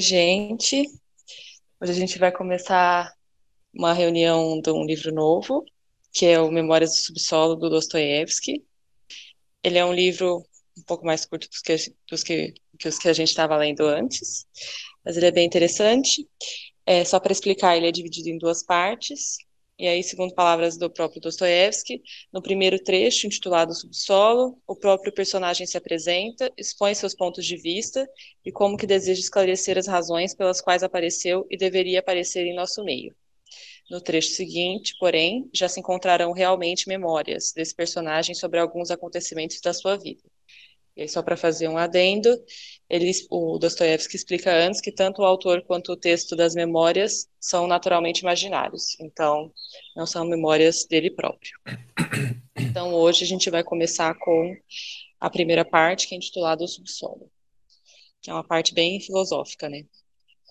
Oi, gente. Hoje a gente vai começar uma reunião de um livro novo, que é o Memórias do Subsolo, do Dostoiévski. Ele é um livro um pouco mais curto dos que, dos que, que os que a gente estava lendo antes, mas ele é bem interessante. É, só para explicar, ele é dividido em duas partes. E aí, segundo palavras do próprio Dostoiévski, no primeiro trecho, intitulado Subsolo, o próprio personagem se apresenta, expõe seus pontos de vista e como que deseja esclarecer as razões pelas quais apareceu e deveria aparecer em nosso meio. No trecho seguinte, porém, já se encontrarão realmente memórias desse personagem sobre alguns acontecimentos da sua vida. E só para fazer um adendo, ele, o Dostoiévski explica antes que tanto o autor quanto o texto das memórias são naturalmente imaginários, então não são memórias dele próprio. Então hoje a gente vai começar com a primeira parte, que é intitulada O Subsolo, que é uma parte bem filosófica, né?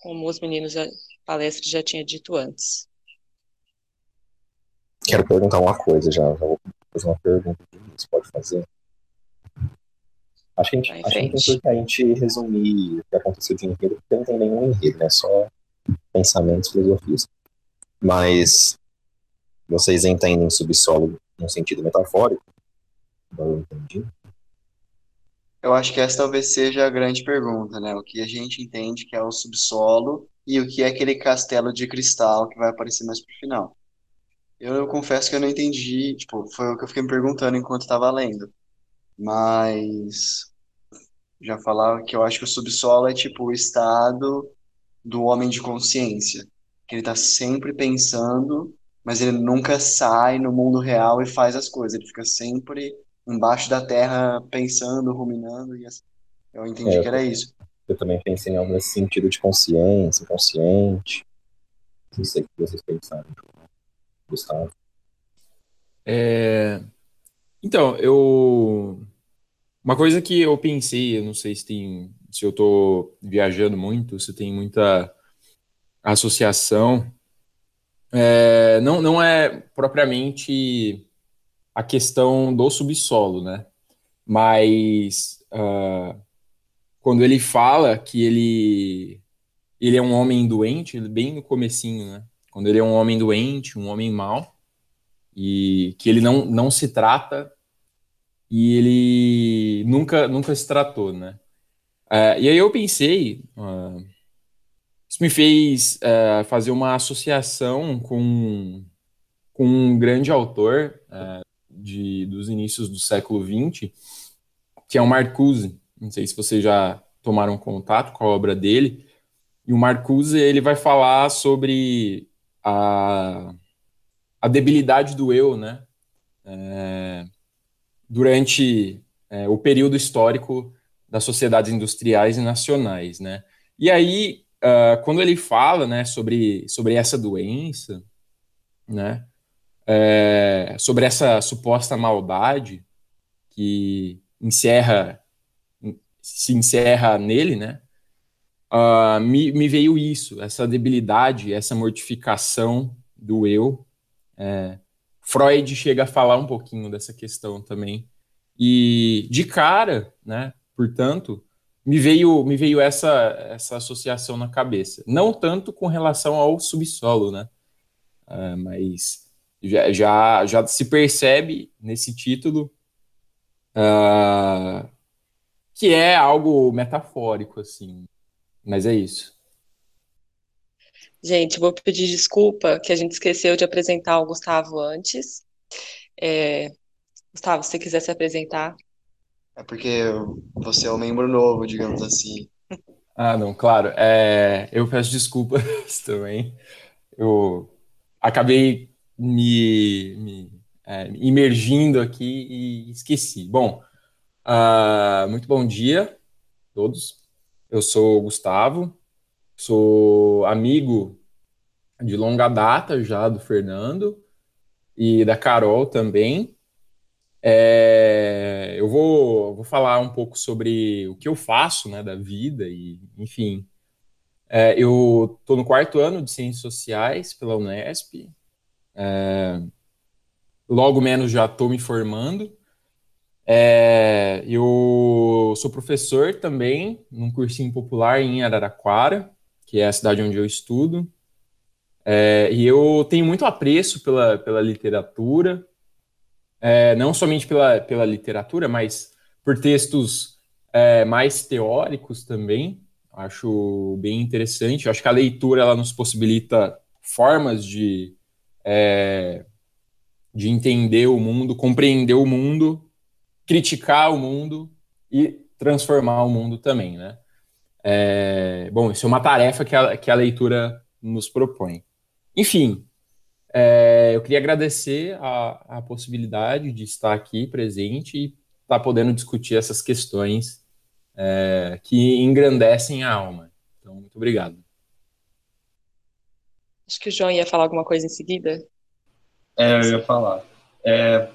Como os meninos da palestra já tinham dito antes. Quero perguntar uma coisa já, já vou fazer uma pergunta, você pode fazer? Acho que, a gente, acho que que a gente resumir o que aconteceu de enredo, porque não tem nenhum enredo, né? Só pensamentos, filosofias. Mas vocês entendem subsolo num sentido metafórico? Eu entendi. Eu acho que essa talvez seja a grande pergunta, né? O que a gente entende que é o subsolo e o que é aquele castelo de cristal que vai aparecer mais pro final. Eu, eu confesso que eu não entendi, tipo, foi o que eu fiquei me perguntando enquanto estava lendo. Mas já falava que eu acho que o subsolo é tipo o estado do homem de consciência, que ele está sempre pensando, mas ele nunca sai no mundo real e faz as coisas, ele fica sempre embaixo da terra pensando, ruminando e assim. Eu entendi é, que era isso. Eu também pensei em algo nesse sentido de consciência, consciente. Não sei o que vocês pensaram, Gustavo. É... Então, eu uma coisa que eu pensei, eu não sei se tem, se eu estou viajando muito, se tem muita associação, é, não, não é propriamente a questão do subsolo, né? Mas uh, quando ele fala que ele ele é um homem doente, bem no comecinho, né? Quando ele é um homem doente, um homem mau, e que ele não, não se trata e ele nunca, nunca se tratou, né? Uh, e aí eu pensei, uh, isso me fez uh, fazer uma associação com, com um grande autor de, dos inícios do século XX, que é o Marcuse. Não sei se vocês já tomaram contato com a obra dele. E o Marcuse ele vai falar sobre a, a debilidade do eu, né? É, durante é, o período histórico das sociedades industriais e nacionais, né? E aí, uh, quando ele fala, né, sobre, sobre essa doença, né, é, sobre essa suposta maldade que encerra, se encerra nele, né, uh, me, me veio isso, essa debilidade, essa mortificação do eu, é, Freud chega a falar um pouquinho dessa questão também. E de cara, né, portanto, me veio me veio essa essa associação na cabeça. Não tanto com relação ao subsolo, né? Uh, mas já, já, já se percebe nesse título uh, que é algo metafórico, assim. Mas é isso. Gente, vou pedir desculpa que a gente esqueceu de apresentar o Gustavo antes. É... Gustavo, se você quiser se apresentar. É porque você é um membro novo, digamos assim. Ah, não, claro. É... Eu peço desculpas também. Eu acabei me, me é, imergindo aqui e esqueci. Bom, uh, muito bom dia a todos. Eu sou Gustavo, sou amigo de longa data já do Fernando e da Carol também. É, eu vou, vou falar um pouco sobre o que eu faço né, da vida e, enfim. É, eu estou no quarto ano de Ciências Sociais pela Unesp. É, logo menos já estou me formando. É, eu sou professor também num cursinho popular em Araraquara, que é a cidade onde eu estudo. É, e eu tenho muito apreço pela, pela literatura, é, não somente pela, pela literatura, mas por textos é, mais teóricos também. Acho bem interessante. Acho que a leitura ela nos possibilita formas de, é, de entender o mundo, compreender o mundo, criticar o mundo e transformar o mundo também, né? É, bom, isso é uma tarefa que a, que a leitura nos propõe. Enfim, é, eu queria agradecer a, a, possibilidade de estar aqui presente e estar tá podendo discutir essas questões é, que engrandecem a alma. Então, muito obrigado. Acho que o João ia falar alguma coisa em seguida. É, eu ia falar. É,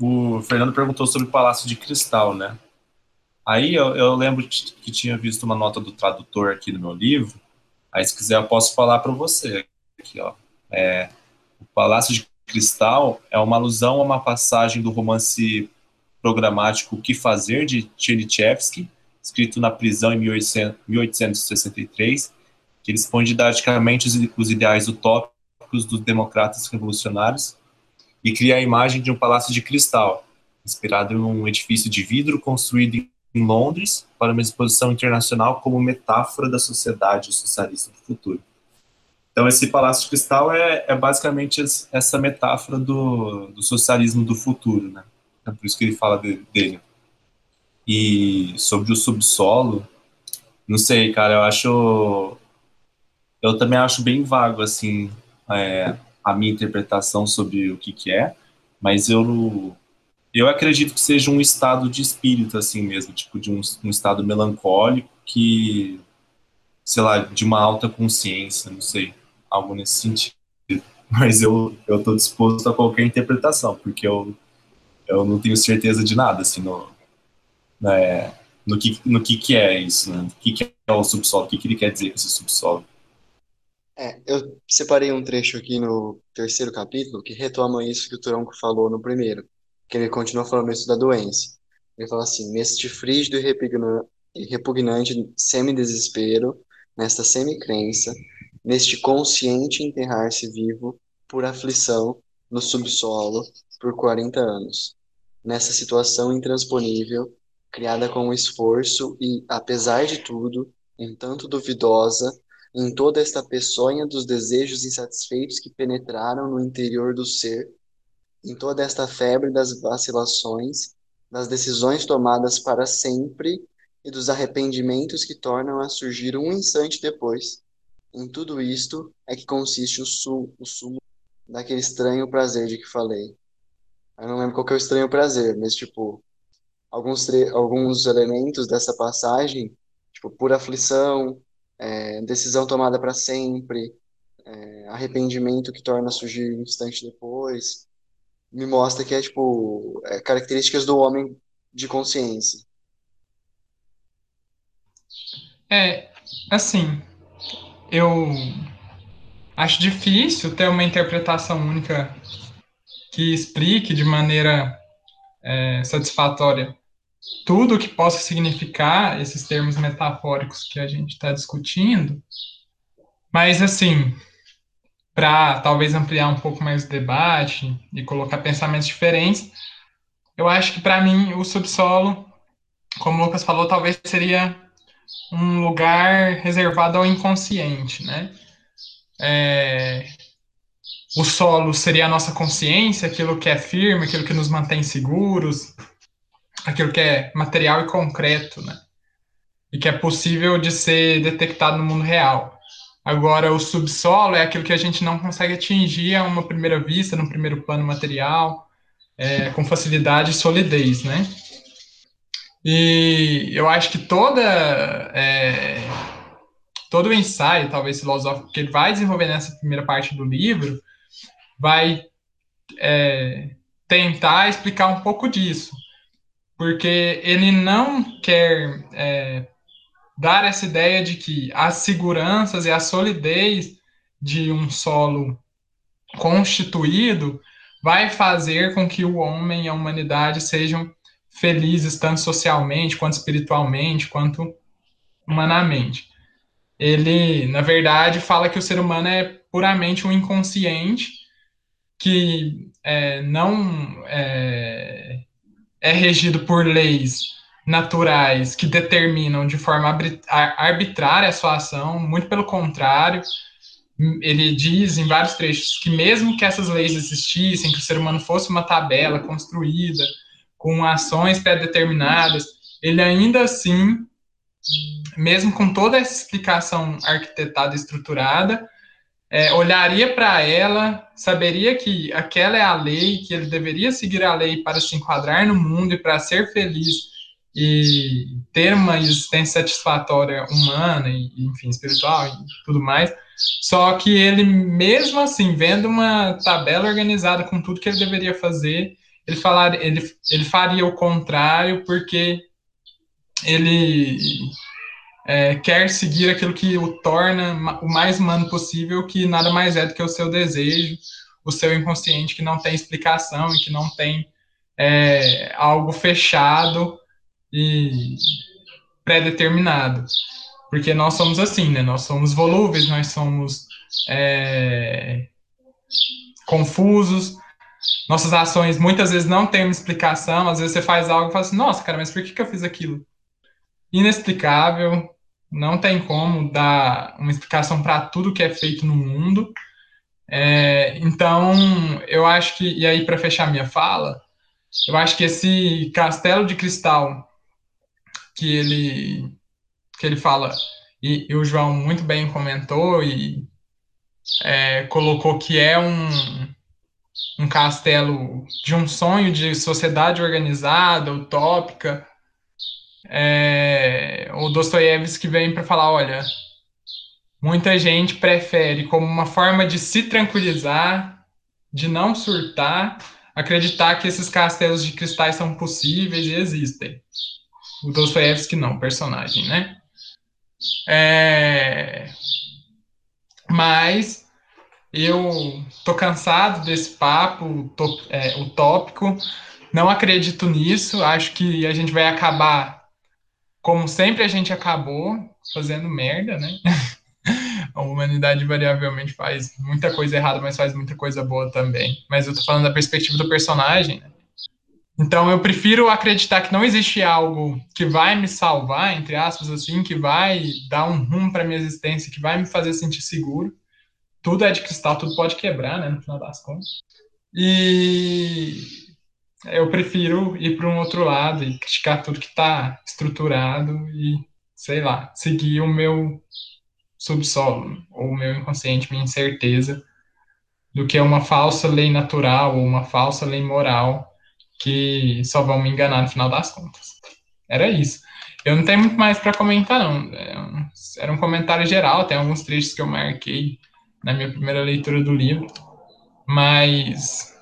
o Fernando perguntou sobre o Palácio de Cristal, né? Aí eu, eu lembro que tinha visto uma nota do tradutor aqui no meu livro. Aí, se quiser, eu posso falar para você aqui, ó. É, o Palácio de Cristal é uma alusão a uma passagem do romance programático O que Fazer, de Tchernichevsky, escrito na prisão em 1863, que ele expõe didaticamente os, os ideais utópicos dos democratas revolucionários e cria a imagem de um palácio de cristal, inspirado em um edifício de vidro construído em Londres para uma exposição internacional como metáfora da sociedade socialista do futuro. Então, esse Palácio de Cristal é, é basicamente essa metáfora do, do, socialismo do futuro, né? É por isso que ele fala de, dele. E sobre o subsolo, não sei, cara, eu acho. Eu também acho bem vago, assim, é, a minha interpretação sobre o que, que é, mas eu. Eu acredito que seja um estado de espírito, assim mesmo, tipo, de um, um estado melancólico que, sei lá, de uma alta consciência, não sei algo nesse sentido. Mas eu eu estou disposto a qualquer interpretação, porque eu eu não tenho certeza de nada assim no né, no que no que que é isso, né? O que que é o subsolo? O que que ele quer dizer com esse subsolo? É, eu separei um trecho aqui no terceiro capítulo que retoma isso que o Turonco falou no primeiro, que ele continua falando isso da doença. Ele fala assim: neste frígido e repugnante semi-desespero, nesta semi-crença, neste consciente enterrar-se vivo por aflição no subsolo por 40 anos. Nessa situação intransponível, criada com esforço e, apesar de tudo, um tanto duvidosa, em toda esta peçonha dos desejos insatisfeitos que penetraram no interior do ser, em toda esta febre das vacilações, das decisões tomadas para sempre e dos arrependimentos que tornam a surgir um instante depois, em tudo isto é que consiste o, su o sumo daquele estranho prazer de que falei. Eu não lembro qual que é o estranho prazer, mas, tipo, alguns, alguns elementos dessa passagem, tipo, pura aflição, é, decisão tomada para sempre, é, arrependimento que torna surgir um instante depois, me mostra que é, tipo, é, características do homem de consciência. É, assim, eu acho difícil ter uma interpretação única que explique de maneira é, satisfatória tudo o que possa significar esses termos metafóricos que a gente está discutindo. Mas, assim, para talvez ampliar um pouco mais o debate e colocar pensamentos diferentes, eu acho que para mim o subsolo, como o Lucas falou, talvez seria um lugar reservado ao inconsciente, né? É, o solo seria a nossa consciência, aquilo que é firme, aquilo que nos mantém seguros, aquilo que é material e concreto, né? E que é possível de ser detectado no mundo real. Agora, o subsolo é aquilo que a gente não consegue atingir a uma primeira vista, no primeiro plano material, é, com facilidade e solidez, né? E eu acho que toda é, todo o ensaio, talvez filosófico, que ele vai desenvolver nessa primeira parte do livro, vai é, tentar explicar um pouco disso, porque ele não quer é, dar essa ideia de que as seguranças e a solidez de um solo constituído vai fazer com que o homem e a humanidade sejam felizes tanto socialmente quanto espiritualmente quanto humanamente. Ele, na verdade, fala que o ser humano é puramente um inconsciente que é, não é, é regido por leis naturais que determinam de forma arbitrária a sua ação, muito pelo contrário, ele diz em vários trechos que mesmo que essas leis existissem, que o ser humano fosse uma tabela construída com ações pré-determinadas, ele ainda assim, mesmo com toda essa explicação arquitetada e estruturada, é, olharia para ela, saberia que aquela é a lei, que ele deveria seguir a lei para se enquadrar no mundo e para ser feliz e ter uma existência satisfatória humana e, enfim, espiritual e tudo mais. Só que ele, mesmo assim, vendo uma tabela organizada com tudo que ele deveria fazer, ele, falar, ele, ele faria o contrário porque ele é, quer seguir aquilo que o torna o mais humano possível, que nada mais é do que o seu desejo, o seu inconsciente que não tem explicação e que não tem é, algo fechado e pré-determinado. Porque nós somos assim, né? Nós somos volúveis, nós somos é, confusos, nossas ações muitas vezes não têm uma explicação, às vezes você faz algo e fala assim, nossa, cara, mas por que, que eu fiz aquilo? Inexplicável, não tem como dar uma explicação para tudo que é feito no mundo. É, então, eu acho que, e aí para fechar minha fala, eu acho que esse castelo de cristal que ele que ele fala e, e o João muito bem comentou e é, colocou que é um um castelo de um sonho de sociedade organizada, utópica. É, o Dostoiévski vem para falar, olha, muita gente prefere como uma forma de se tranquilizar, de não surtar, acreditar que esses castelos de cristais são possíveis e existem. O Dostoiévski não, personagem, né? É... Mas eu tô cansado desse papo é, utópico, não acredito nisso, acho que a gente vai acabar como sempre a gente acabou, fazendo merda, né? a humanidade variavelmente faz muita coisa errada, mas faz muita coisa boa também. Mas eu tô falando da perspectiva do personagem, né? Então eu prefiro acreditar que não existe algo que vai me salvar, entre aspas, assim, que vai dar um rumo para minha existência, que vai me fazer sentir seguro. Tudo é de cristal, tudo pode quebrar, né, no final das contas. E eu prefiro ir para um outro lado e criticar tudo que está estruturado e, sei lá, seguir o meu subsolo, ou o meu inconsciente, minha incerteza, do que uma falsa lei natural ou uma falsa lei moral que só vão me enganar no final das contas. Era isso. Eu não tenho muito mais para comentar, não. É era um comentário geral, tem alguns trechos que eu marquei na minha primeira leitura do livro, mas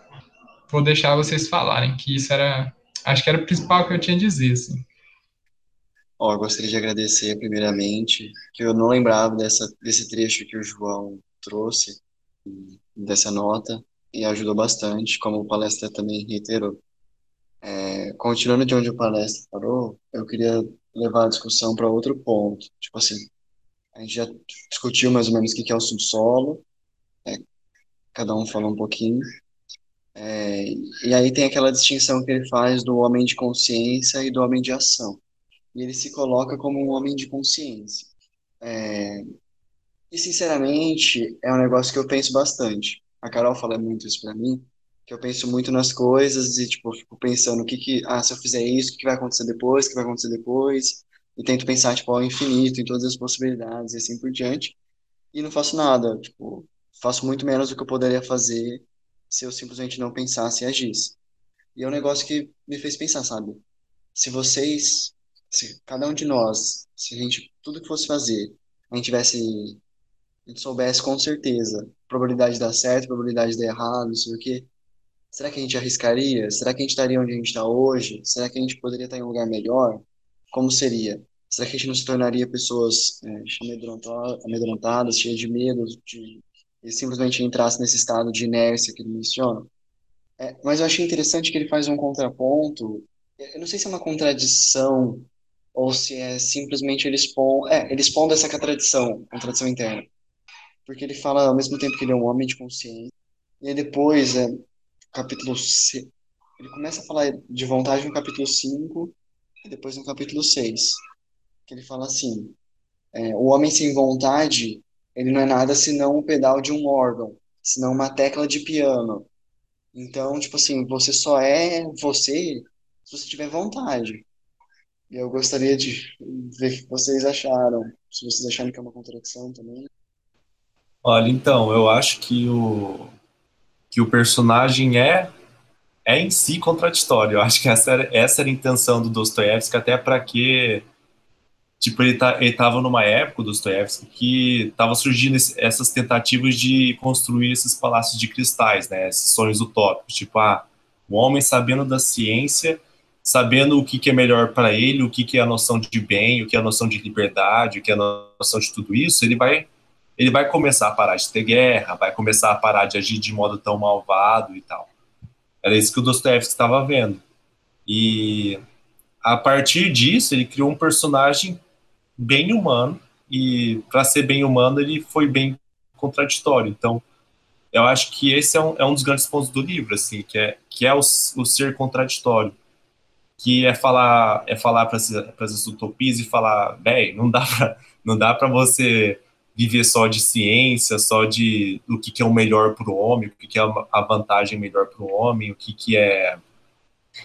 vou deixar vocês falarem, que isso era, acho que era o principal que eu tinha a dizer, assim. Gostaria de agradecer primeiramente, que eu não lembrava dessa, desse trecho que o João trouxe, dessa nota, e ajudou bastante, como o palestra também reiterou. É, continuando de onde o palestra parou, eu queria levar a discussão para outro ponto. Tipo assim, a gente já discutiu mais ou menos o que é o subsolo, é, cada um falou um pouquinho. É, e aí tem aquela distinção que ele faz do homem de consciência e do homem de ação. E ele se coloca como um homem de consciência. É, e, sinceramente, é um negócio que eu penso bastante. A Carol fala muito isso para mim, que eu penso muito nas coisas e, tipo, fico pensando o que que, ah, se eu fizer isso, o que vai acontecer depois, o que vai acontecer depois, e tento pensar, tipo, ao infinito, em todas as possibilidades e assim por diante, e não faço nada, tipo, faço muito menos do que eu poderia fazer se eu simplesmente não pensasse e agisse. E é um negócio que me fez pensar, sabe? se vocês, se cada um de nós, se a gente, tudo que fosse fazer, a gente tivesse, a gente soubesse com certeza, probabilidade de dar certo, probabilidade de dar errado, não sei o quê, será que a gente arriscaria? Será que a gente estaria onde a gente está hoje? Será que a gente poderia estar em um lugar melhor? Como seria? Será que a gente não se tornaria pessoas é, amedrontadas, cheias de medo, de, e simplesmente entrasse nesse estado de inércia que ele menciona? É, mas eu achei interessante que ele faz um contraponto. Eu não sei se é uma contradição ou se é simplesmente ele expondo, é, ele expondo essa contradição, contradição interna. Porque ele fala ao mesmo tempo que ele é um homem de consciência, e depois, é, capítulo ele começa a falar de vontade no capítulo 5 e depois no capítulo 6 que ele fala assim: é, o homem sem vontade, ele não é nada senão um pedal de um órgão, senão uma tecla de piano. Então, tipo assim, você só é você se você tiver vontade. E eu gostaria de ver o que vocês acharam, se vocês acharam que é uma contradição também. Olha, então, eu acho que o que o personagem é é em si contraditório. Eu acho que essa era, essa era a intenção do Dostoiévski, até para que tipo, ele, tá, ele tava numa época, do Dostoiévski, que tava surgindo esse, essas tentativas de construir esses palácios de cristais, né, esses sonhos utópicos, tipo, ah, o homem sabendo da ciência, sabendo o que, que é melhor para ele, o que, que é a noção de bem, o que é a noção de liberdade, o que é a noção de tudo isso, ele vai ele vai começar a parar de ter guerra, vai começar a parar de agir de modo tão malvado e tal. Era isso que o Dostoiévski estava vendo. E a partir disso, ele criou um personagem bem humano e para ser bem humano ele foi bem contraditório. Então, eu acho que esse é um, é um dos grandes pontos do livro, assim, que é que é o, o ser contraditório, que é falar é falar para as utopias e falar, bem, não dá para não dá para você viver só de ciência, só de o que, que é o melhor para o homem, o que, que é a vantagem melhor para o homem, o que, que é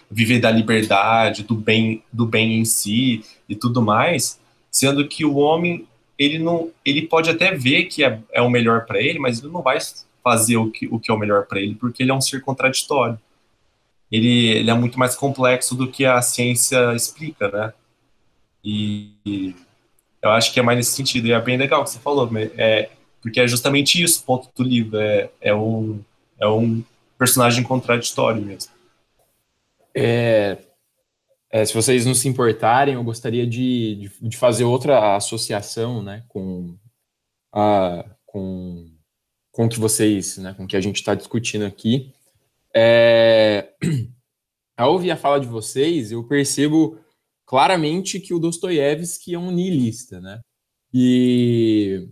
viver da liberdade, do bem, do bem em si e tudo mais, sendo que o homem ele não ele pode até ver que é, é o melhor para ele, mas ele não vai fazer o que, o que é o melhor para ele, porque ele é um ser contraditório. Ele, ele é muito mais complexo do que a ciência explica, né? E, eu acho que é mais nesse sentido. E é bem legal o que você falou, é, porque é justamente isso o ponto do livro. É, é, um, é um personagem contraditório mesmo. É, é, se vocês não se importarem, eu gostaria de, de, de fazer outra associação, né, com a, com, com que vocês, né, com que a gente está discutindo aqui. É, ao ouvir a fala de vocês, eu percebo claramente que o Dostoiévski é um niilista, né? E,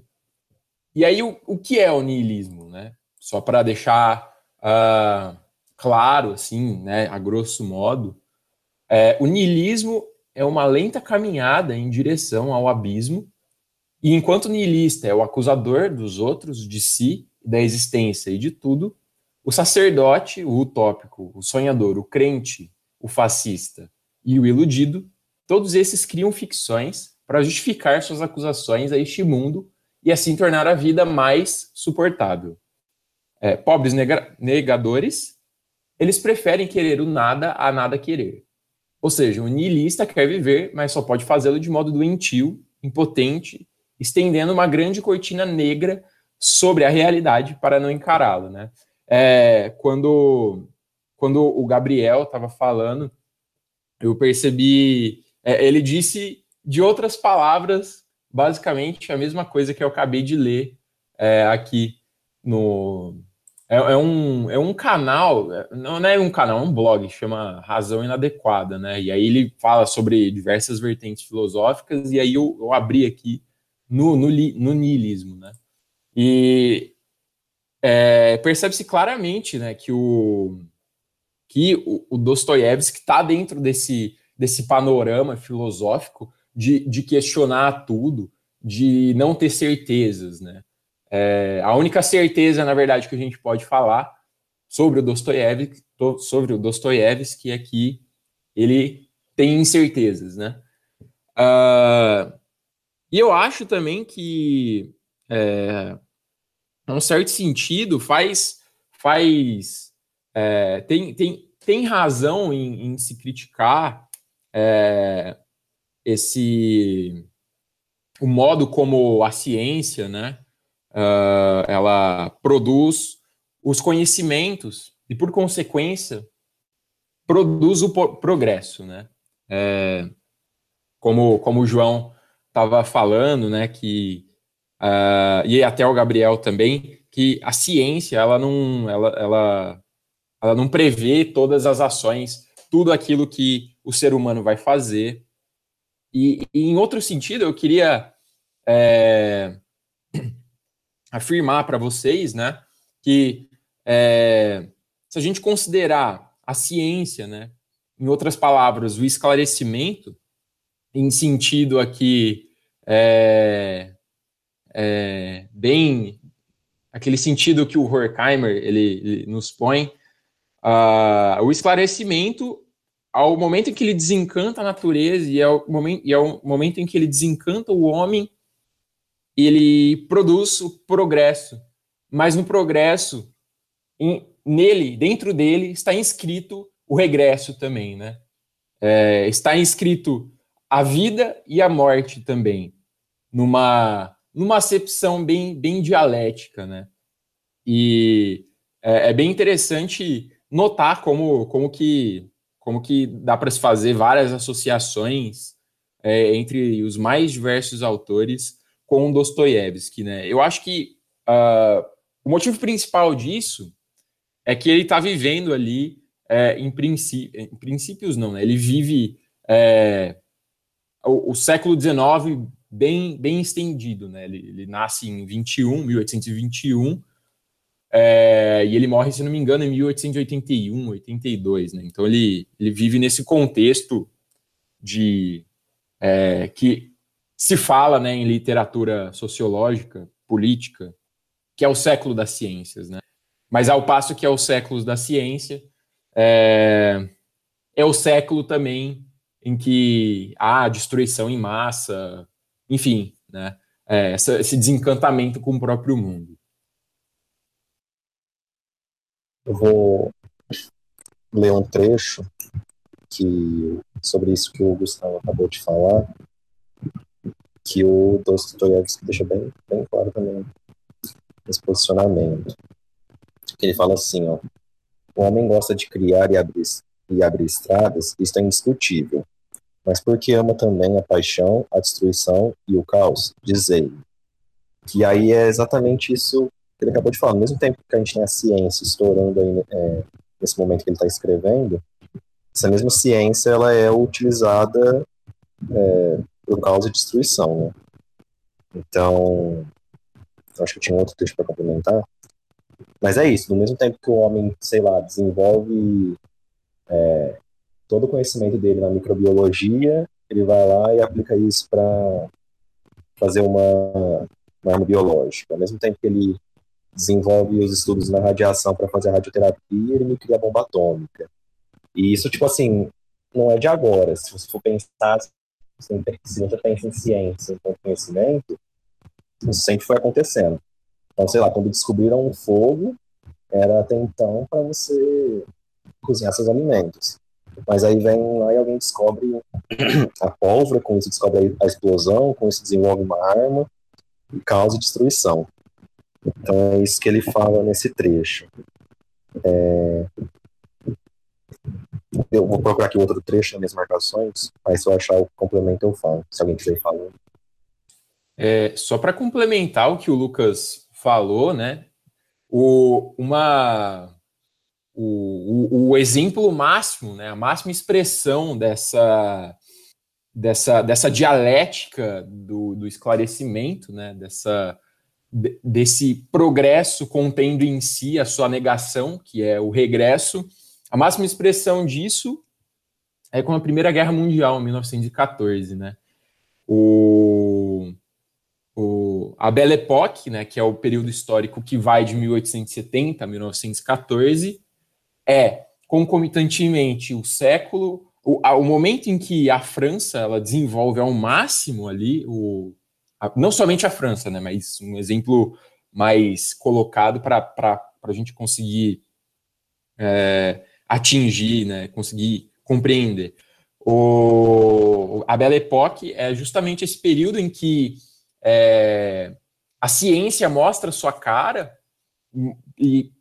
e aí, o, o que é o niilismo, né? Só para deixar uh, claro, assim, né, a grosso modo, é, o niilismo é uma lenta caminhada em direção ao abismo, e enquanto o niilista é o acusador dos outros, de si, da existência e de tudo, o sacerdote, o utópico, o sonhador, o crente, o fascista e o iludido, todos esses criam ficções para justificar suas acusações a este mundo e assim tornar a vida mais suportável. É, pobres negadores, eles preferem querer o nada a nada querer. Ou seja, o niilista quer viver, mas só pode fazê-lo de modo doentio, impotente, estendendo uma grande cortina negra sobre a realidade para não encará-lo, né? É, quando, quando o Gabriel estava falando, eu percebi, é, ele disse de outras palavras, basicamente a mesma coisa que eu acabei de ler é, aqui no, é, é, um, é um canal, não é um canal, é um blog, chama Razão Inadequada, né? E aí ele fala sobre diversas vertentes filosóficas, e aí eu, eu abri aqui no, no, no niilismo, né? E é, percebe-se claramente né, que o, que o, o Dostoiévski está dentro desse, desse panorama filosófico de, de questionar tudo, de não ter certezas, né? É, a única certeza, na verdade, que a gente pode falar sobre o Dostoiévski, sobre o Dostoiévski é que ele tem incertezas, né? Uh, e eu acho também que, é, um certo sentido, faz, faz é, tem, tem, tem razão em, em, se criticar é, esse o modo como a ciência, né, uh, ela produz os conhecimentos e, por consequência, produz o progresso, né? É, como, como o João estava falando, né, que uh, e até o Gabriel também, que a ciência ela não, ela, ela, ela não prevê todas as ações, tudo aquilo que o ser humano vai fazer. E, e em outro sentido, eu queria é, afirmar para vocês, né, que é, se a gente considerar a ciência, né, em outras palavras, o esclarecimento, em sentido aqui é, é, bem aquele sentido que o Horkheimer ele, ele nos põe, uh, o esclarecimento ao momento em que ele desencanta a natureza e ao momento, e ao momento em que ele desencanta o homem, ele produz o progresso. Mas no progresso, em, nele, dentro dele, está inscrito o regresso também, né? É, está inscrito a vida e a morte também, numa numa acepção bem, bem dialética, né? E é, é bem interessante notar como, como, que, como que dá para se fazer várias associações é, entre os mais diversos autores com Dostoiévski, né? Eu acho que uh, o motivo principal disso é que ele está vivendo ali é, em, em, princípios não, né? Ele vive é, o, o século XIX bem, bem estendido, né? Ele, ele nasce em 21, 1821, é, e ele morre, se não me engano, em 1881, 82, né? Então ele, ele vive nesse contexto de é, que se fala, né, em literatura sociológica, política, que é o século das ciências, né? Mas ao passo que é o século da ciência, é, é o século também em que há destruição em massa, enfim, né, é, esse desencantamento com o próprio mundo. Eu vou ler um trecho que sobre isso que o Gustavo acabou de falar, que o Dostoiévski deixa bem, bem claro também esse posicionamento. Ele fala assim, ó, o homem gosta de criar e abrir, e abrir estradas, isso é indiscutível mas porque ama também a paixão, a destruição e o caos, diz ele. Que aí é exatamente isso ele acabou de falar. Ao mesmo tempo que a gente tem a ciência estourando aí, é, nesse momento que ele está escrevendo, essa mesma ciência ela é utilizada é, por causa de destruição, né? Então, acho que eu tinha outro texto para complementar. Mas é isso, no mesmo tempo que o homem, sei lá, desenvolve é, todo o conhecimento dele na microbiologia, ele vai lá e aplica isso para fazer uma, uma arma biológica. Ao mesmo tempo que ele desenvolve os estudos na radiação para fazer a radioterapia, ele me cria a bomba atômica. E isso, tipo assim, não é de agora. Se você for pensar, se você pensa em ciência, em conhecimento, isso sempre foi acontecendo. Então, sei lá, quando descobriram o fogo, era até então para você cozinhar seus alimentos. Mas aí vem e alguém descobre a pólvora, com isso descobre a explosão, com isso desenvolve uma arma e causa destruição. Então é isso que ele fala nesse trecho. É... Eu vou procurar aqui outro trecho nas minhas marcações, mas se eu achar o complemento eu falo, se alguém quiser falar. É, só para complementar o que o Lucas falou, né? O, uma o, o, o, exemplo máximo, né, a máxima expressão dessa, dessa, dessa dialética do, do esclarecimento, né, dessa, desse progresso contendo em si a sua negação, que é o regresso. A máxima expressão disso é com a Primeira Guerra Mundial, em 1914, né? O, o, a Belle Époque, né, que é o período histórico que vai de 1870 a 1914, é concomitantemente o século, o, o momento em que a França ela desenvolve ao máximo ali o não somente a França, né, mas um exemplo mais colocado para a gente conseguir é, atingir, né, conseguir compreender. O, a Belle Époque é justamente esse período em que é, a ciência mostra sua cara e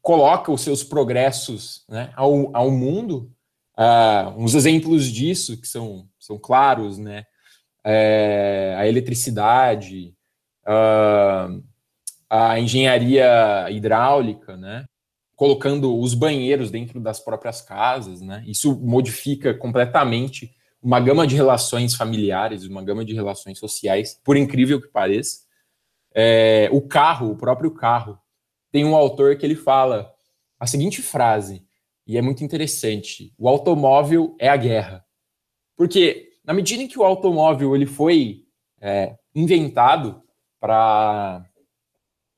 coloca os seus progressos né, ao, ao mundo. Uh, uns exemplos disso que são, são claros, né? É, a eletricidade, uh, a engenharia hidráulica, né? Colocando os banheiros dentro das próprias casas, né? Isso modifica completamente uma gama de relações familiares, uma gama de relações sociais, por incrível que pareça. É, o carro, o próprio carro, tem um autor que ele fala a seguinte frase, e é muito interessante: o automóvel é a guerra. Porque na medida em que o automóvel ele foi é, inventado para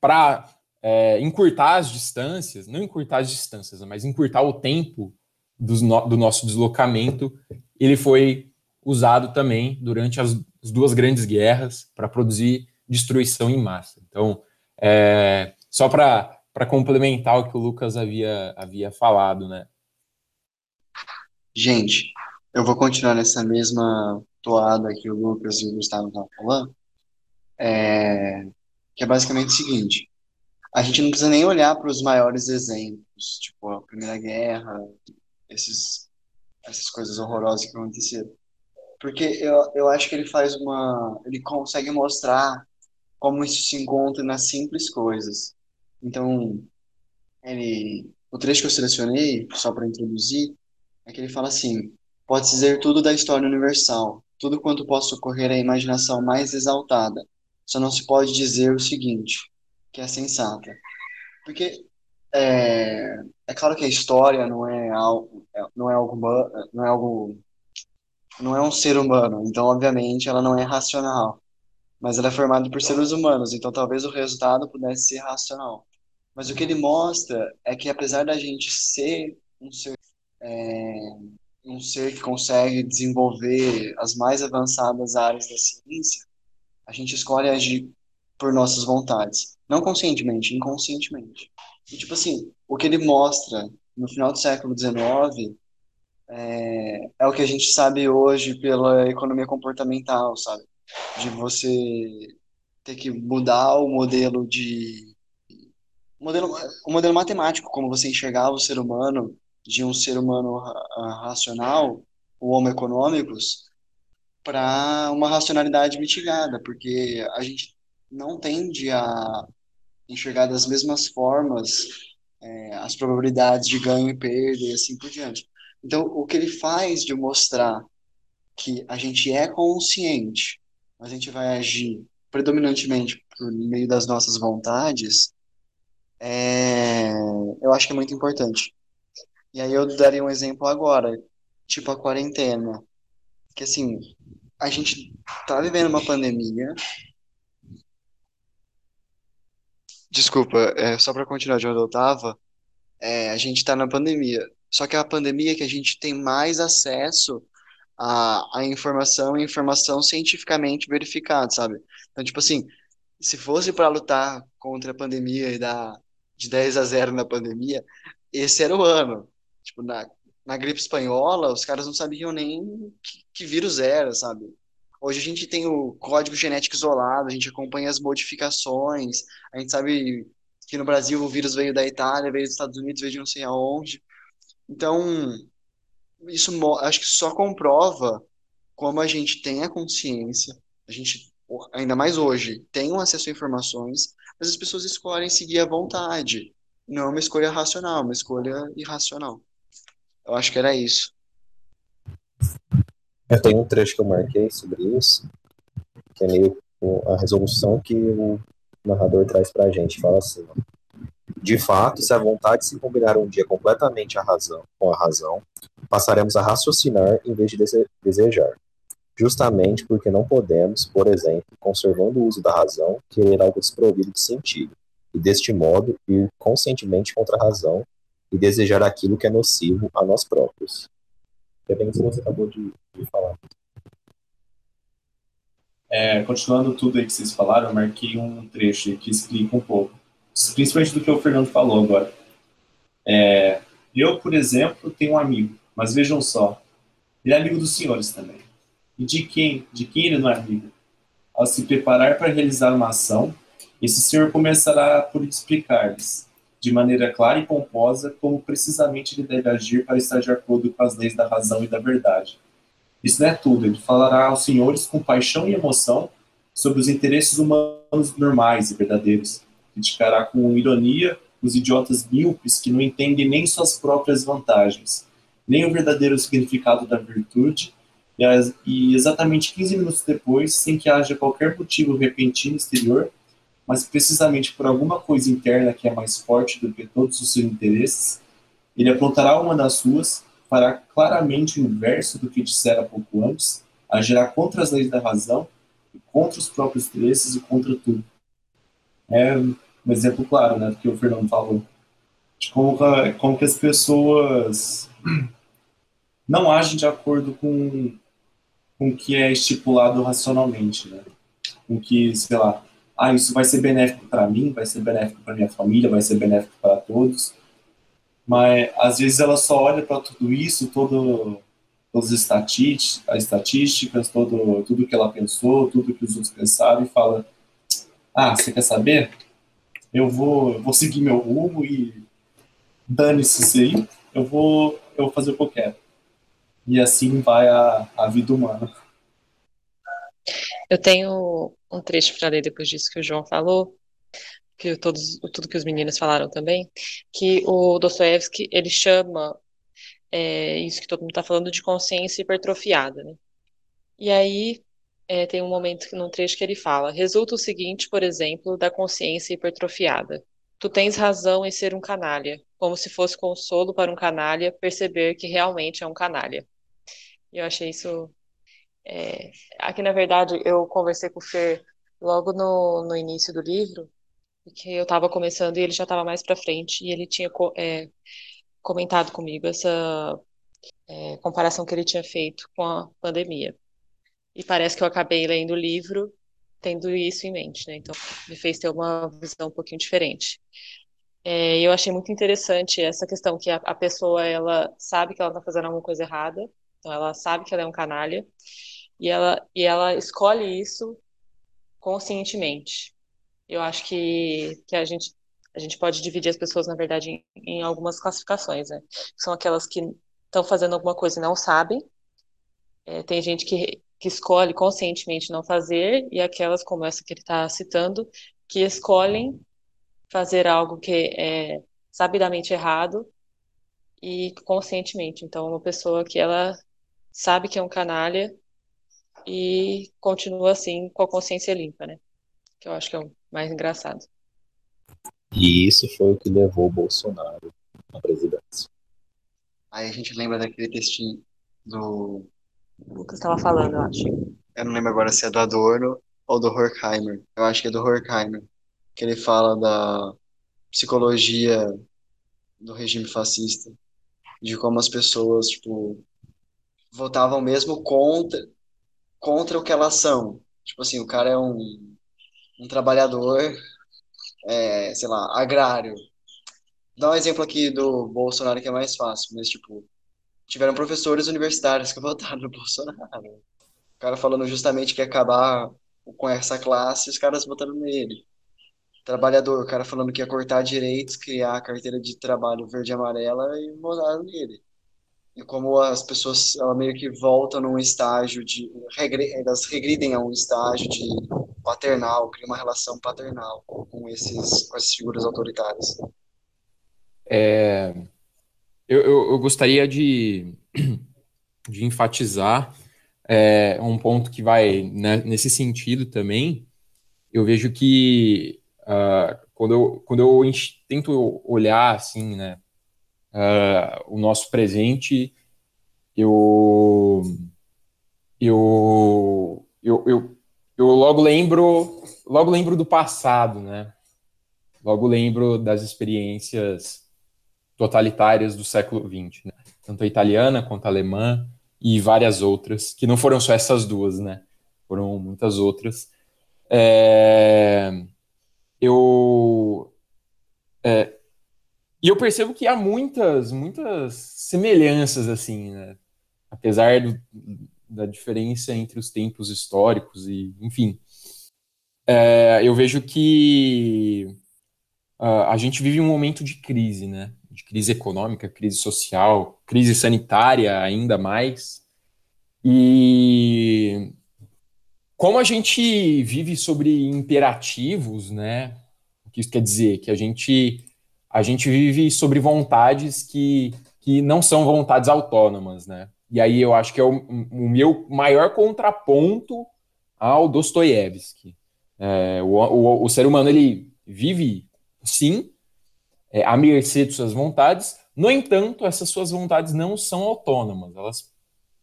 para é, encurtar as distâncias, não encurtar as distâncias, mas encurtar o tempo no, do nosso deslocamento, ele foi usado também durante as, as duas grandes guerras para produzir destruição em massa. Então, é, só para complementar o que o Lucas havia, havia falado, né? Gente, eu vou continuar nessa mesma toada que o Lucas e o Gustavo estavam falando, é, que é basicamente o seguinte, a gente não precisa nem olhar para os maiores exemplos, tipo a Primeira Guerra, esses, essas coisas horrorosas que aconteceram. Porque eu, eu acho que ele faz uma. Ele consegue mostrar como isso se encontra nas simples coisas. Então, ele, o trecho que eu selecionei, só para introduzir, é que ele fala assim: pode dizer tudo da história universal, tudo quanto possa ocorrer à imaginação mais exaltada. Só não se pode dizer o seguinte, que é sensata. Porque é, é claro que a história não é algo, é, não é algo, não é algo, não é um ser humano. Então, obviamente, ela não é racional mas ela é formada por seres humanos, então talvez o resultado pudesse ser racional. Mas o que ele mostra é que apesar da gente ser um ser, é, um ser que consegue desenvolver as mais avançadas áreas da ciência, a gente escolhe agir por nossas vontades, não conscientemente, inconscientemente. E tipo assim, o que ele mostra no final do século XIX é, é o que a gente sabe hoje pela economia comportamental, sabe? de você ter que mudar o modelo de o modelo, o modelo matemático, como você enxergava o ser humano de um ser humano racional, o homo econômicos, para uma racionalidade mitigada, porque a gente não tende a enxergar das mesmas formas é, as probabilidades de ganho e perda e assim por diante. Então, o que ele faz de mostrar que a gente é consciente a gente vai agir predominantemente por meio das nossas vontades, é, eu acho que é muito importante. E aí eu daria um exemplo agora, tipo a quarentena, que assim, a gente tá vivendo uma pandemia. Desculpa, é, só para continuar de onde eu tava, é, a gente tá na pandemia. Só que é a pandemia que a gente tem mais acesso a, a informação e informação cientificamente verificada, sabe? Então, tipo assim, se fosse para lutar contra a pandemia e dar de 10 a 0 na pandemia, esse era o ano. Tipo, na, na gripe espanhola, os caras não sabiam nem que, que vírus era, sabe? Hoje a gente tem o código genético isolado, a gente acompanha as modificações, a gente sabe que no Brasil o vírus veio da Itália, veio dos Estados Unidos, veio de não sei aonde. Então, isso acho que só comprova como a gente tem a consciência, a gente, ainda mais hoje, tem um acesso a informações, mas as pessoas escolhem seguir à vontade. Não é uma escolha racional, é uma escolha irracional. Eu acho que era isso. Eu tenho um trecho que eu marquei sobre isso, que é meio a resolução que o narrador traz pra gente. Fala assim. De fato, se a vontade se combinar um dia completamente a razão, com a razão, passaremos a raciocinar em vez de desejar. Justamente porque não podemos, por exemplo, conservando o uso da razão, querer algo desprovido de sentido, e deste modo ir conscientemente contra a razão e desejar aquilo que é nocivo a nós próprios. É bem que você acabou de, de falar. É, continuando tudo aí que vocês falaram, eu marquei um trecho que explica um pouco principalmente do que o Fernando falou agora. É, eu, por exemplo, tenho um amigo, mas vejam só, Ele é amigo dos senhores também. E de quem? De quem ele não é amigo? Ao se preparar para realizar uma ação, esse senhor começará por explicar-lhes, de maneira clara e pomposa, como precisamente ele deve agir para estar de acordo com as leis da razão e da verdade. Isso não é tudo, ele falará aos senhores com paixão e emoção sobre os interesses humanos normais e verdadeiros. Criticará com ironia os idiotas míopes que não entendem nem suas próprias vantagens, nem o verdadeiro significado da virtude, e, e exatamente 15 minutos depois, sem que haja qualquer motivo repentino exterior, mas precisamente por alguma coisa interna que é mais forte do que todos os seus interesses, ele aprontará uma das suas, fará claramente o inverso do que dissera pouco antes, agirá contra as leis da razão, contra os próprios interesses e contra tudo. É um exemplo claro, né, do que o Fernando falou. De como, como que as pessoas não agem de acordo com, com o que é estipulado racionalmente, né? Com que, sei lá, ah, isso vai ser benéfico para mim, vai ser benéfico para minha família, vai ser benéfico para todos. Mas às vezes ela só olha para tudo isso, todo, todas as estatísticas, as estatísticas, todo, tudo que ela pensou, tudo que os outros pensaram e fala: Ah, você quer saber? Eu vou, eu vou seguir meu rumo e dane-se isso aí, eu vou, eu vou fazer o que eu quero. E assim vai a, a vida humana. Eu tenho um trecho para ler depois disso que o João falou, que todos, tudo que os meninos falaram também, que o Dostoevsky ele chama é, isso que todo mundo está falando de consciência hipertrofiada, né? E aí é, tem um momento num trecho que ele fala: resulta o seguinte, por exemplo, da consciência hipertrofiada. Tu tens razão em ser um canalha, como se fosse consolo para um canalha perceber que realmente é um canalha. E eu achei isso. É... Aqui, na verdade, eu conversei com o Fer logo no, no início do livro, porque eu estava começando e ele já estava mais para frente, e ele tinha é, comentado comigo essa é, comparação que ele tinha feito com a pandemia. E parece que eu acabei lendo o livro tendo isso em mente, né? Então, me fez ter uma visão um pouquinho diferente. É, eu achei muito interessante essa questão que a, a pessoa ela sabe que ela está fazendo alguma coisa errada, então ela sabe que ela é um canalha e ela e ela escolhe isso conscientemente. Eu acho que, que a gente a gente pode dividir as pessoas na verdade em, em algumas classificações, né? São aquelas que estão fazendo alguma coisa e não sabem. É, tem gente que que escolhe conscientemente não fazer e aquelas como essa que ele está citando que escolhem fazer algo que é sabidamente errado e conscientemente. Então, uma pessoa que ela sabe que é um canalha e continua assim com a consciência limpa, né? Que eu acho que é o mais engraçado. E isso foi o que levou o Bolsonaro à presidência. Aí a gente lembra daquele textinho do. O Lucas estava falando, eu acho. Eu não lembro agora se é do Adorno ou do Horkheimer. Eu acho que é do Horkheimer. Que ele fala da psicologia do regime fascista. De como as pessoas, tipo, votavam mesmo contra, contra o que elas são. Tipo assim, o cara é um, um trabalhador, é, sei lá, agrário. Dá um exemplo aqui do Bolsonaro que é mais fácil, mas tipo, tiveram professores universitários que votaram no Bolsonaro. O cara falando justamente que ia acabar com essa classe, os caras votando nele. Trabalhador, o cara falando que ia cortar direitos, criar a carteira de trabalho verde e amarela e votaram nele e como as pessoas ela meio que voltam num estágio de elas regridem a um estágio de paternal, cria uma relação paternal com esses com essas figuras autoritárias. É, eu, eu, eu, gostaria de, de enfatizar é, um ponto que vai né, nesse sentido também. Eu vejo que uh, quando eu, quando eu tento olhar assim, né, uh, o nosso presente, eu, eu, eu, eu, eu logo lembro, logo lembro do passado, né? Logo lembro das experiências totalitárias do século XX, né? tanto a italiana quanto a alemã e várias outras, que não foram só essas duas, né? Foram muitas outras. É, eu é, e eu percebo que há muitas, muitas semelhanças, assim, né? Apesar do, da diferença entre os tempos históricos e, enfim, é, eu vejo que uh, a gente vive um momento de crise, né? De crise econômica, crise social, crise sanitária ainda mais. E como a gente vive sobre imperativos, né? O que isso quer dizer? Que a gente a gente vive sobre vontades que, que não são vontades autônomas, né? E aí eu acho que é o, o meu maior contraponto ao Dostoiévski. É, o, o, o, ser humano ele vive, sim, é, à mercê de suas vontades. No entanto, essas suas vontades não são autônomas. Elas,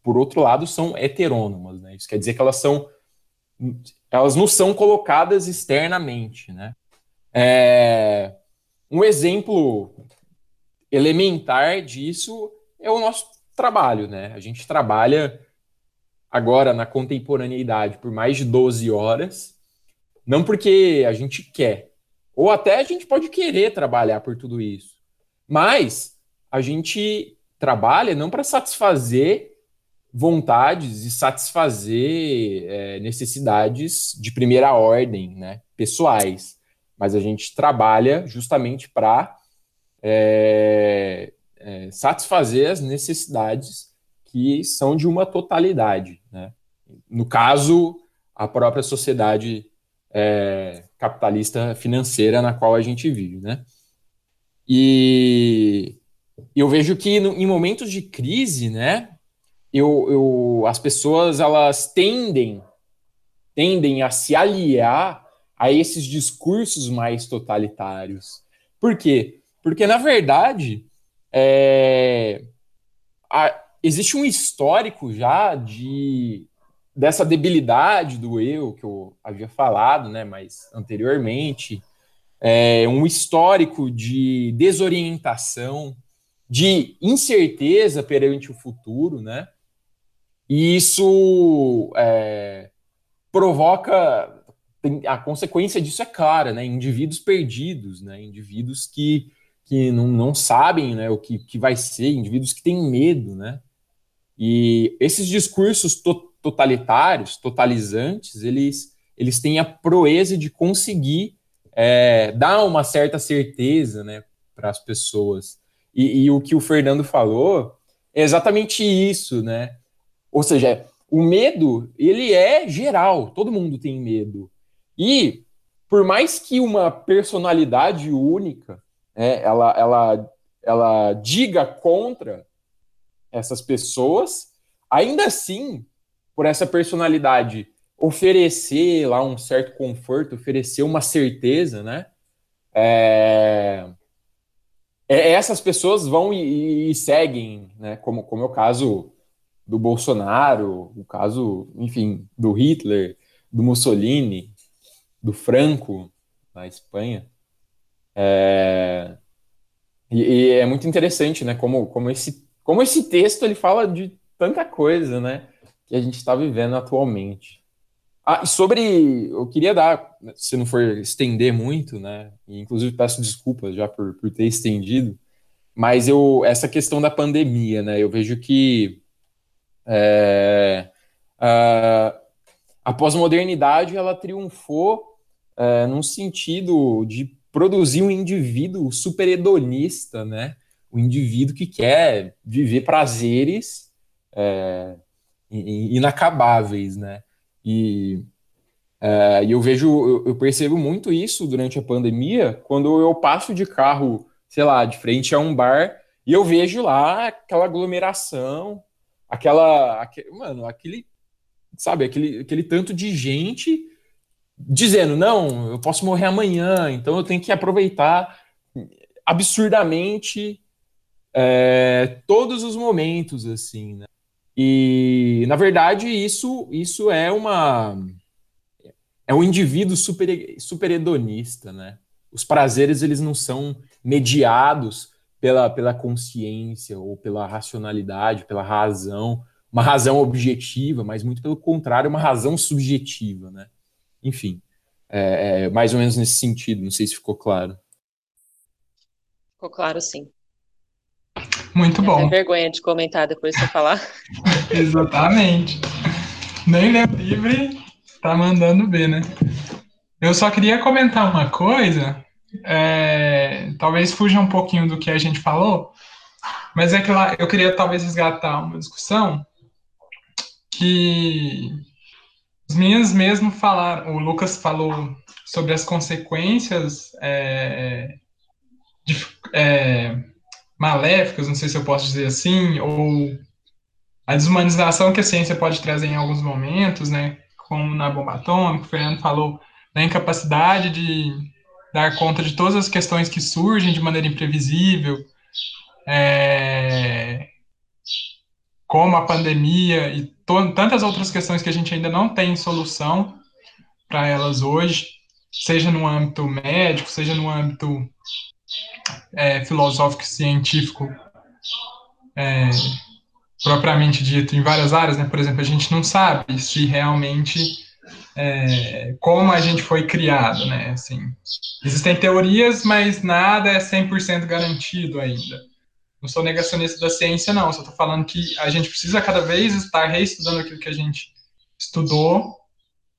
por outro lado, são heterônomas. Né? Isso quer dizer que elas são, elas não são colocadas externamente, né? É, um exemplo elementar disso é o nosso trabalho, né? A gente trabalha agora na contemporaneidade por mais de 12 horas, não porque a gente quer, ou até a gente pode querer trabalhar por tudo isso, mas a gente trabalha não para satisfazer vontades e satisfazer é, necessidades de primeira ordem, né, pessoais, mas a gente trabalha justamente para é, é, satisfazer as necessidades que são de uma totalidade. Né? No caso, a própria sociedade é, capitalista financeira na qual a gente vive. Né? E eu vejo que no, em momentos de crise, né, eu, eu, as pessoas elas tendem, tendem a se aliar a esses discursos mais totalitários. Por quê? Porque, na verdade, é, a, existe um histórico já de dessa debilidade do eu que eu havia falado, né, mas anteriormente, é, um histórico de desorientação, de incerteza perante o futuro, né, e isso é, provoca a consequência disso é clara, né? Indivíduos perdidos, né? Indivíduos que que não, não sabem né, o que, que vai ser, indivíduos que têm medo, né? E esses discursos to totalitários, totalizantes, eles, eles têm a proeza de conseguir é, dar uma certa certeza né, para as pessoas. E, e, o que o Fernando falou é exatamente isso, né? Ou seja, o medo, ele é geral, todo mundo tem medo. E por mais que uma personalidade única é, ela, ela, ela diga contra essas pessoas, ainda assim, por essa personalidade oferecer lá um certo conforto, oferecer uma certeza, né? É, é, essas pessoas vão e, e, seguem, né? Como, como é o caso do Bolsonaro, o caso, enfim, do Hitler, do Mussolini, do Franco na Espanha. É, e, e, é muito interessante, né? Como, como, esse, como esse texto ele fala de tanta coisa, né? Que a gente está vivendo atualmente. Ah, e sobre. Eu queria dar, se não for estender muito, né? E inclusive peço desculpas já por, por ter estendido, mas eu essa questão da pandemia, né? Eu vejo que é, a, a pós-modernidade ela triunfou é, num sentido de produzir um indivíduo super hedonista, né? O um indivíduo que quer viver prazeres é, inacabáveis, né? E, é, eu vejo, eu, percebo muito isso durante a pandemia, quando eu passo de carro, sei lá, de frente a um bar e eu vejo lá aquela aglomeração, aquela, aquele, mano, aquele, sabe, aquele, aquele tanto de gente dizendo, não, eu posso morrer amanhã, então eu tenho que aproveitar absurdamente é, todos os momentos, assim, né? E, na verdade, isso, isso é uma... É um indivíduo super, super hedonista, né? Os prazeres, eles não são mediados pela, pela consciência ou pela racionalidade, pela razão, uma razão objetiva, mas muito pelo contrário, uma razão subjetiva, né? Enfim, é, é, mais ou menos nesse sentido, não sei se ficou claro. Ficou claro, sim. Muito bom. tenho vergonha de comentar depois de você falar. Exatamente. Nem leu o livro e tá mandando ver, né? Eu só queria comentar uma coisa, é, talvez fuja um pouquinho do que a gente falou, mas é que lá eu queria talvez resgatar uma discussão que os meninos mesmo falaram, o Lucas falou sobre as consequências é, de- é, maléficas, não sei se eu posso dizer assim, ou a desumanização que a ciência pode trazer em alguns momentos, né? Como na bomba atômica, o Fernando falou da incapacidade de dar conta de todas as questões que surgem de maneira imprevisível, é, como a pandemia e tantas outras questões que a gente ainda não tem solução para elas hoje, seja no âmbito médico, seja no âmbito é, filosófico e científico é, propriamente dito em várias áreas, né? Por exemplo, a gente não sabe se realmente é, como a gente foi criado, né? Assim, existem teorias, mas nada é 100% garantido ainda. Não sou negacionista da ciência, não. Só estou falando que a gente precisa cada vez estar reestudando aquilo que a gente estudou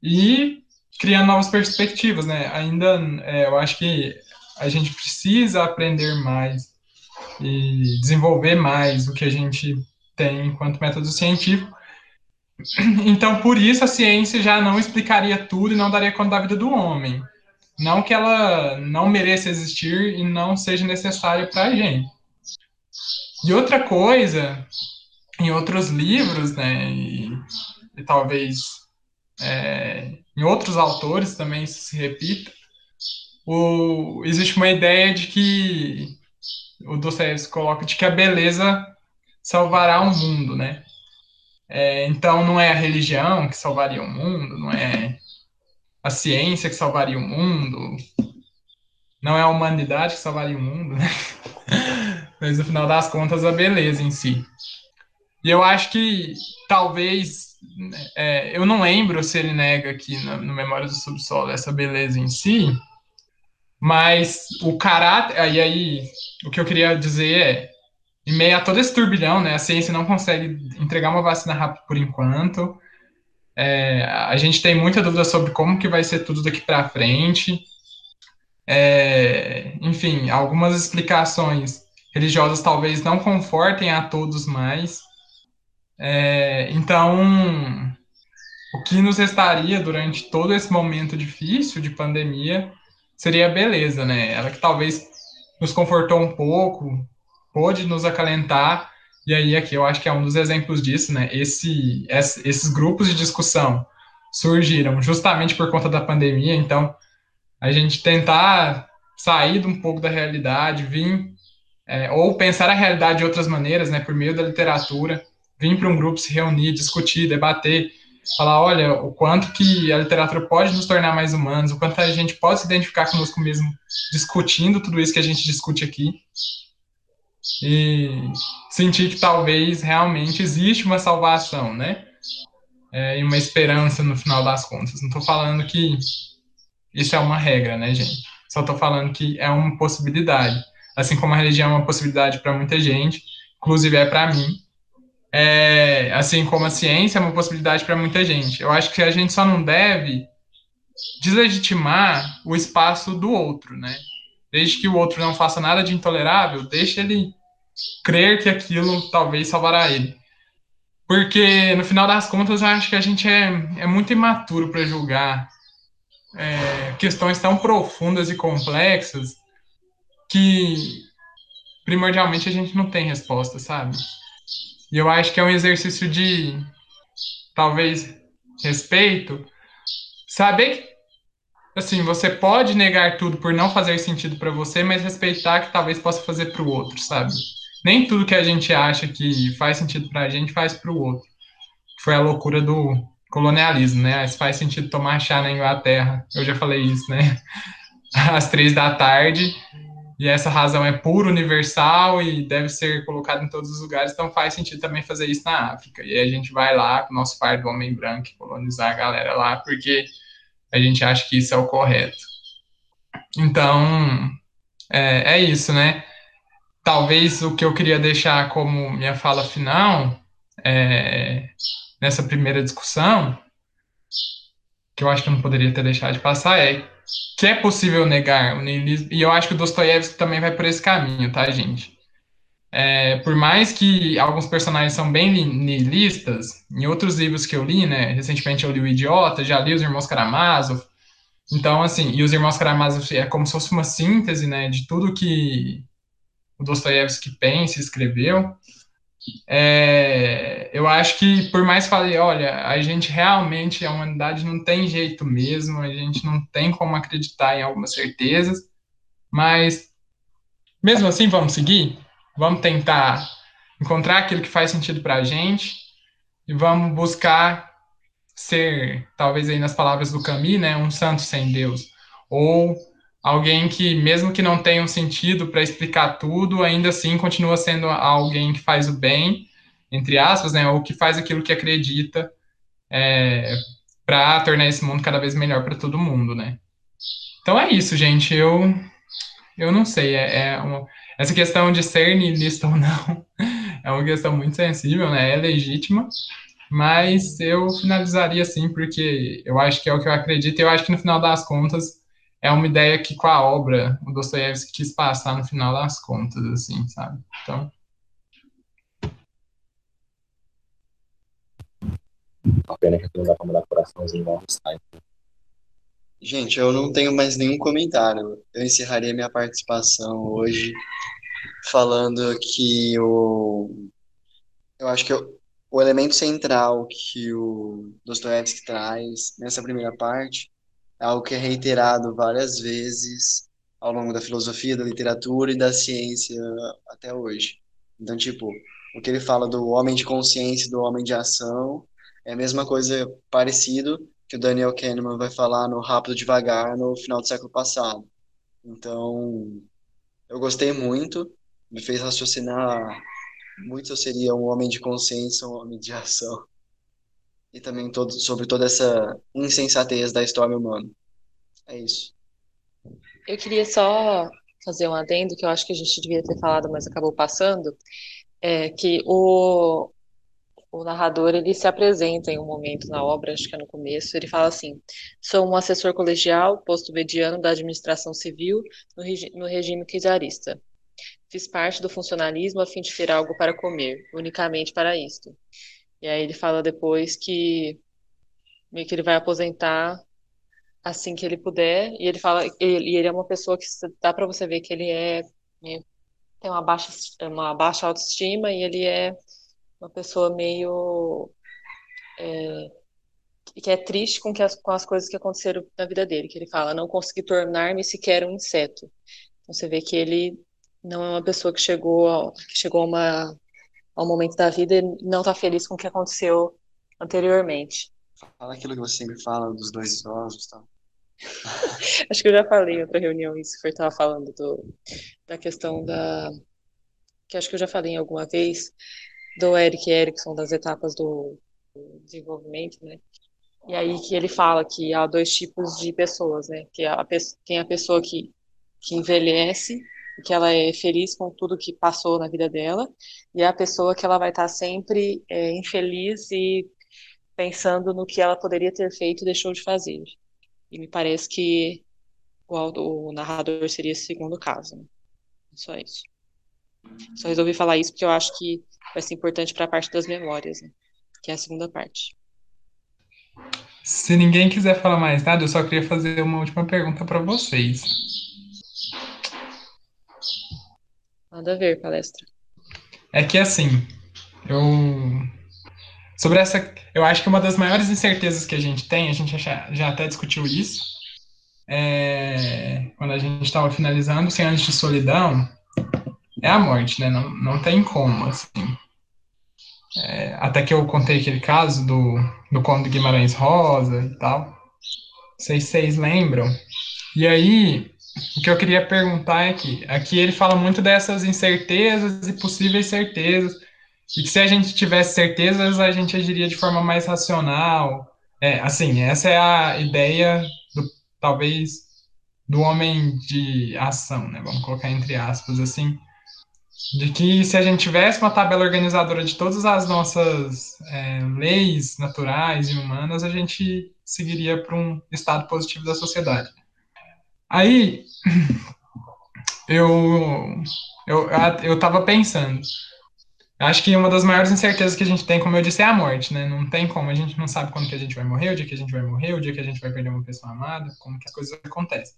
e criando novas perspectivas, né? Ainda, é, eu acho que a gente precisa aprender mais e desenvolver mais o que a gente tem enquanto método científico. Então, por isso, a ciência já não explicaria tudo e não daria conta da vida do homem. Não que ela não mereça existir e não seja necessária para a gente. E outra coisa, em outros livros, né, e, e talvez é, em outros autores também isso se repita, o, existe uma ideia de que o Dostoiévski coloca de que a beleza salvará o mundo, né? É, então não é a religião que salvaria o mundo, não é a ciência que salvaria o mundo, não é a humanidade que salvaria o mundo, né? Mas no final das contas a beleza em si. E eu acho que talvez é, eu não lembro se ele nega aqui no, no Memória do Subsolo essa beleza em si, mas o caráter. E aí, o que eu queria dizer é: em meio a todo esse turbilhão, né, a ciência não consegue entregar uma vacina rápido por enquanto. É, a gente tem muita dúvida sobre como que vai ser tudo daqui para frente. É, enfim, algumas explicações religiosas talvez não confortem a todos mais. É, então, o que nos restaria durante todo esse momento difícil de pandemia seria a beleza, né? Ela que talvez nos confortou um pouco, pôde nos acalentar, e aí aqui eu acho que é um dos exemplos disso, né? Esse, esses grupos de discussão surgiram justamente por conta da pandemia, então a gente tentar sair um pouco da realidade, vir é, ou pensar a realidade de outras maneiras, né? Por meio da literatura, vir para um grupo se reunir, discutir, debater, falar, olha, o quanto que a literatura pode nos tornar mais humanos, o quanto a gente pode se identificar conosco mesmo discutindo tudo isso que a gente discute aqui e sentir que talvez realmente existe uma salvação, né? É, e uma esperança no final das contas. Não estou falando que isso é uma regra, né, gente? Só estou falando que é uma possibilidade. Assim como a religião é uma possibilidade para muita gente, inclusive é para mim. É, assim como a ciência é uma possibilidade para muita gente. Eu acho que a gente só não deve deslegitimar o espaço do outro, né? Desde que o outro não faça nada de intolerável, deixe ele crer que aquilo talvez salvará ele. Porque, no final das contas, eu acho que a gente é, é muito imaturo para julgar é, questões tão profundas e complexas que, primordialmente, a gente não tem resposta, sabe? E eu acho que é um exercício de, talvez, respeito. Saber que, assim, você pode negar tudo por não fazer sentido para você, mas respeitar que talvez possa fazer para o outro, sabe? Nem tudo que a gente acha que faz sentido para a gente faz para o outro. Foi a loucura do colonialismo, né? Se faz sentido tomar chá na Inglaterra. Eu já falei isso, né? Às três da tarde. E essa razão é pura, universal e deve ser colocada em todos os lugares. Então faz sentido também fazer isso na África. E a gente vai lá com o nosso par do homem branco colonizar a galera lá, porque a gente acha que isso é o correto. Então, é, é isso, né? talvez o que eu queria deixar como minha fala final é, nessa primeira discussão, que eu acho que eu não poderia ter deixado de passar, é que é possível negar o niilismo, e eu acho que o Dostoiévski também vai por esse caminho, tá, gente? É, por mais que alguns personagens são bem nihilistas, em outros livros que eu li, né, recentemente eu li O Idiota, já li Os Irmãos Karamazov, então, assim, e Os Irmãos Karamazov é como se fosse uma síntese, né, de tudo que o Dostoiévski pensa e escreveu, é, eu acho que, por mais que falei, olha, a gente realmente, a humanidade não tem jeito mesmo, a gente não tem como acreditar em algumas certezas, mas mesmo assim, vamos seguir, vamos tentar encontrar aquilo que faz sentido para a gente e vamos buscar ser, talvez aí nas palavras do Camus, né, um santo sem Deus, ou alguém que, mesmo que não tenha um sentido para explicar tudo, ainda assim continua sendo alguém que faz o bem, entre aspas, né, ou que faz aquilo que acredita é, para tornar esse mundo cada vez melhor para todo mundo, né. Então é isso, gente. Eu, eu não sei. É, é uma, essa questão de ser niilista ou não é uma questão muito sensível, né? É legítima. Mas eu finalizaria assim, porque eu acho que é o que eu acredito. E eu acho que no final das contas é uma ideia que com a obra o Dostoiévski quis passar no final das contas, assim, sabe? Então. A pena que aqui não dá pra mandar coraçãozinho no site. Gente, eu não tenho mais nenhum comentário. Eu encerraria minha participação hoje falando que o eu acho que o, o elemento central que o Dostoiévski traz nessa primeira parte é algo que é reiterado várias vezes ao longo da filosofia, da literatura e da ciência até hoje. Então, tipo, o que ele fala do homem de consciência, do homem de ação, é a mesma coisa parecido que o Daniel Kahneman vai falar no Rápido Devagar no final do século passado. Então, eu gostei muito, me fez raciocinar muito eu seria um homem de consciência, um homem de ação e também todo, sobre toda essa insensatez da história humana. É isso. Eu queria só fazer um adendo que eu acho que a gente devia ter falado, mas acabou passando, é que o, o narrador ele se apresenta em um momento na obra, acho que é no começo, ele fala assim: sou um assessor colegial, posto mediano da administração civil no, regi no regime czarista. Fiz parte do funcionalismo a fim de ter algo para comer, unicamente para isto. E aí ele fala depois que meio que ele vai aposentar assim que ele puder. E ele fala, ele, ele é uma pessoa que dá para você ver que ele é tem uma baixa uma baixa autoestima e ele é uma pessoa meio é, que é triste com, que as, com as coisas que aconteceram na vida dele, que ele fala, não consegui tornar-me sequer um inseto. Então você vê que ele não é uma pessoa que chegou, que chegou a uma ao momento da vida e não está feliz com o que aconteceu anteriormente. Fala aquilo que você sempre fala dos dois idosos, tá? acho que eu já falei em outra reunião isso, que eu estava falando do, da questão da. que acho que eu já falei em alguma vez, do Eric Erickson, das etapas do, do desenvolvimento, né? E aí que ele fala que há dois tipos de pessoas, né? Que a, tem a pessoa que, que envelhece que ela é feliz com tudo que passou na vida dela, e é a pessoa que ela vai estar sempre é, infeliz e pensando no que ela poderia ter feito e deixou de fazer. E me parece que o, o narrador seria esse segundo caso. Né? Só isso. Só resolvi falar isso porque eu acho que vai ser importante para a parte das memórias, né? que é a segunda parte. Se ninguém quiser falar mais nada, eu só queria fazer uma última pergunta para vocês. Nada a ver, palestra. É que assim, eu. Sobre essa. Eu acho que uma das maiores incertezas que a gente tem, a gente já, já até discutiu isso, é, quando a gente estava finalizando, Cem Anos de Solidão, é a morte, né? Não, não tem como, assim. É, até que eu contei aquele caso do, do Conde Guimarães Rosa e tal. Não sei se vocês lembram. E aí, o que eu queria perguntar é que aqui ele fala muito dessas incertezas e possíveis certezas, e que se a gente tivesse certezas, a gente agiria de forma mais racional. É, assim, essa é a ideia do talvez do homem de ação, né? Vamos colocar entre aspas assim. de que se a gente tivesse uma tabela organizadora de todas as nossas é, leis naturais e humanas, a gente seguiria para um estado positivo da sociedade. Aí eu eu eu estava pensando, acho que uma das maiores incertezas que a gente tem, como eu disse, é a morte, né? Não tem como, a gente não sabe quando que a gente vai morrer, o dia que a gente vai morrer, o dia que a gente vai perder uma pessoa amada, como que as coisas acontecem.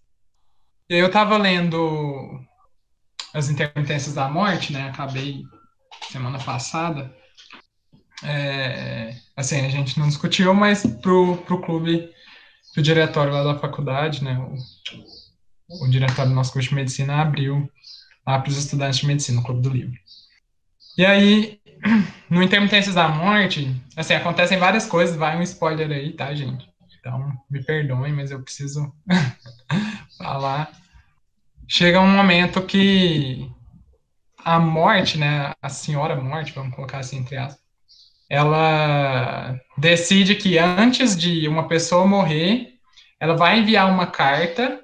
E eu estava lendo as intermitências da morte, né? Acabei semana passada. É, assim, a gente não discutiu, mas pro, pro clube, pro diretório lá da faculdade, né? O, o diretório do nosso curso de medicina abriu lá para os estudantes de medicina, o Clube do Livro. E aí, no Intermitências da Morte, assim, acontecem várias coisas, vai um spoiler aí, tá, gente? Então, me perdoem, mas eu preciso falar chega um momento que a morte, né, a senhora morte, vamos colocar assim entre aspas, ela decide que antes de uma pessoa morrer, ela vai enviar uma carta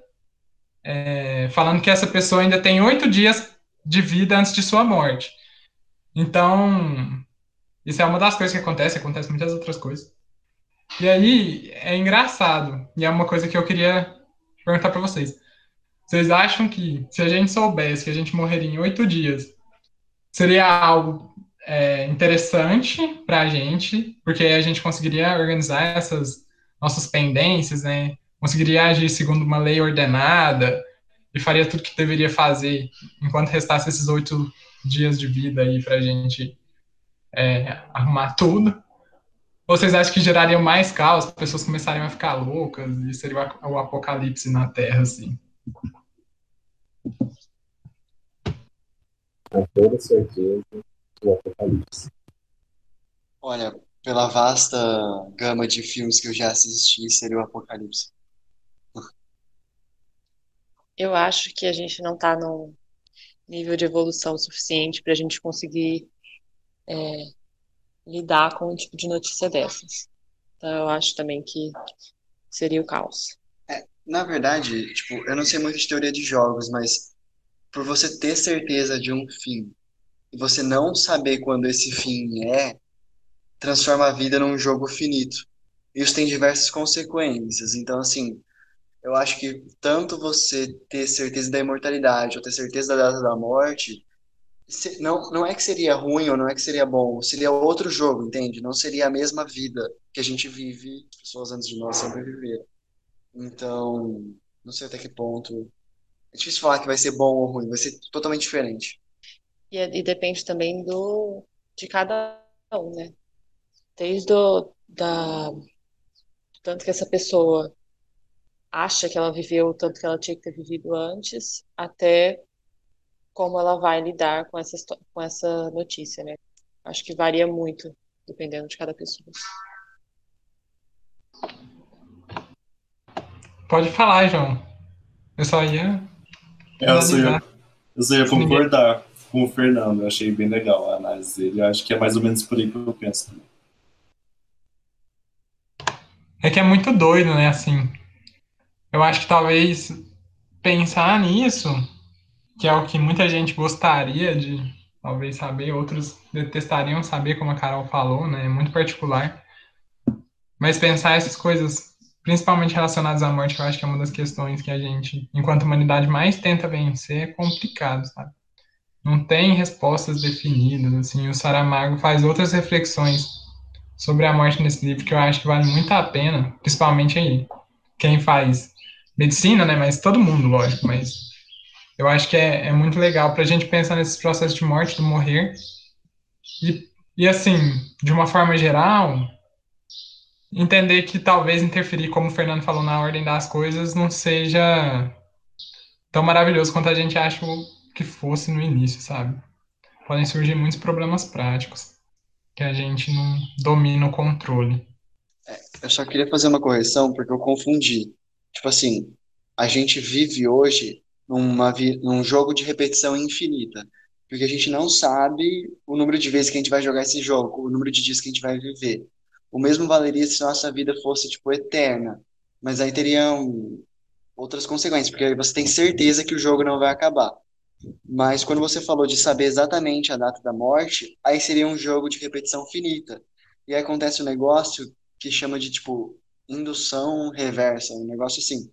é, falando que essa pessoa ainda tem oito dias de vida antes de sua morte. Então, isso é uma das coisas que acontece, acontece muitas outras coisas. E aí, é engraçado, e é uma coisa que eu queria perguntar para vocês. Vocês acham que se a gente soubesse que a gente morreria em oito dias, seria algo é, interessante para a gente, porque a gente conseguiria organizar essas nossas pendências, né? Conseguiria agir segundo uma lei ordenada e faria tudo que deveria fazer enquanto restasse esses oito dias de vida aí para a gente é, arrumar tudo. Ou vocês acham que geraria mais caos, as pessoas começariam a ficar loucas e seria o apocalipse na Terra, assim? Com toda certeza, o Apocalipse. Olha, pela vasta gama de filmes que eu já assisti, seria o Apocalipse. Eu acho que a gente não está num nível de evolução suficiente para a gente conseguir é, lidar com um tipo de notícia dessas. Então, eu acho também que seria o caos. Na verdade, tipo, eu não sei muito de teoria de jogos, mas por você ter certeza de um fim e você não saber quando esse fim é, transforma a vida num jogo finito. Isso tem diversas consequências. Então, assim, eu acho que tanto você ter certeza da imortalidade ou ter certeza da data da morte, não, não é que seria ruim ou não é que seria bom, seria outro jogo, entende? Não seria a mesma vida que a gente vive, pessoas antes de nós sempre viveram. Então, não sei até que ponto. É difícil falar que vai ser bom ou ruim, vai ser totalmente diferente. E, e depende também do de cada um, né? Desde o, da tanto que essa pessoa acha que ela viveu tanto que ela tinha que ter vivido antes, até como ela vai lidar com essa com essa notícia, né? Acho que varia muito dependendo de cada pessoa. Pode falar, João. Eu só ia. É, eu, só ia eu só ia concordar com o Fernando. Eu achei bem legal a análise dele. Eu acho que é mais ou menos por aí que eu penso também. É que é muito doido, né? Assim, eu acho que talvez pensar nisso, que é o que muita gente gostaria de talvez saber, outros detestariam saber, como a Carol falou, né? É muito particular. Mas pensar essas coisas principalmente relacionados à morte, eu acho que é uma das questões que a gente, enquanto humanidade, mais tenta vencer, é complicado, sabe? Não tem respostas definidas, assim, o Saramago faz outras reflexões sobre a morte nesse livro que eu acho que vale muito a pena, principalmente aí, quem faz medicina, né, mas todo mundo, lógico, mas eu acho que é, é muito legal para a gente pensar nesses processos de morte, do morrer, e, e assim, de uma forma geral, entender que talvez interferir, como o Fernando falou, na ordem das coisas não seja tão maravilhoso quanto a gente acha que fosse no início, sabe? Podem surgir muitos problemas práticos que a gente não domina o controle. É, eu só queria fazer uma correção porque eu confundi. Tipo assim, a gente vive hoje numa, num jogo de repetição infinita. Porque a gente não sabe o número de vezes que a gente vai jogar esse jogo, o número de dias que a gente vai viver o mesmo valeria se nossa vida fosse, tipo, eterna. Mas aí teriam outras consequências, porque aí você tem certeza que o jogo não vai acabar. Mas quando você falou de saber exatamente a data da morte, aí seria um jogo de repetição finita. E aí acontece um negócio que chama de, tipo, indução reversa, um negócio assim.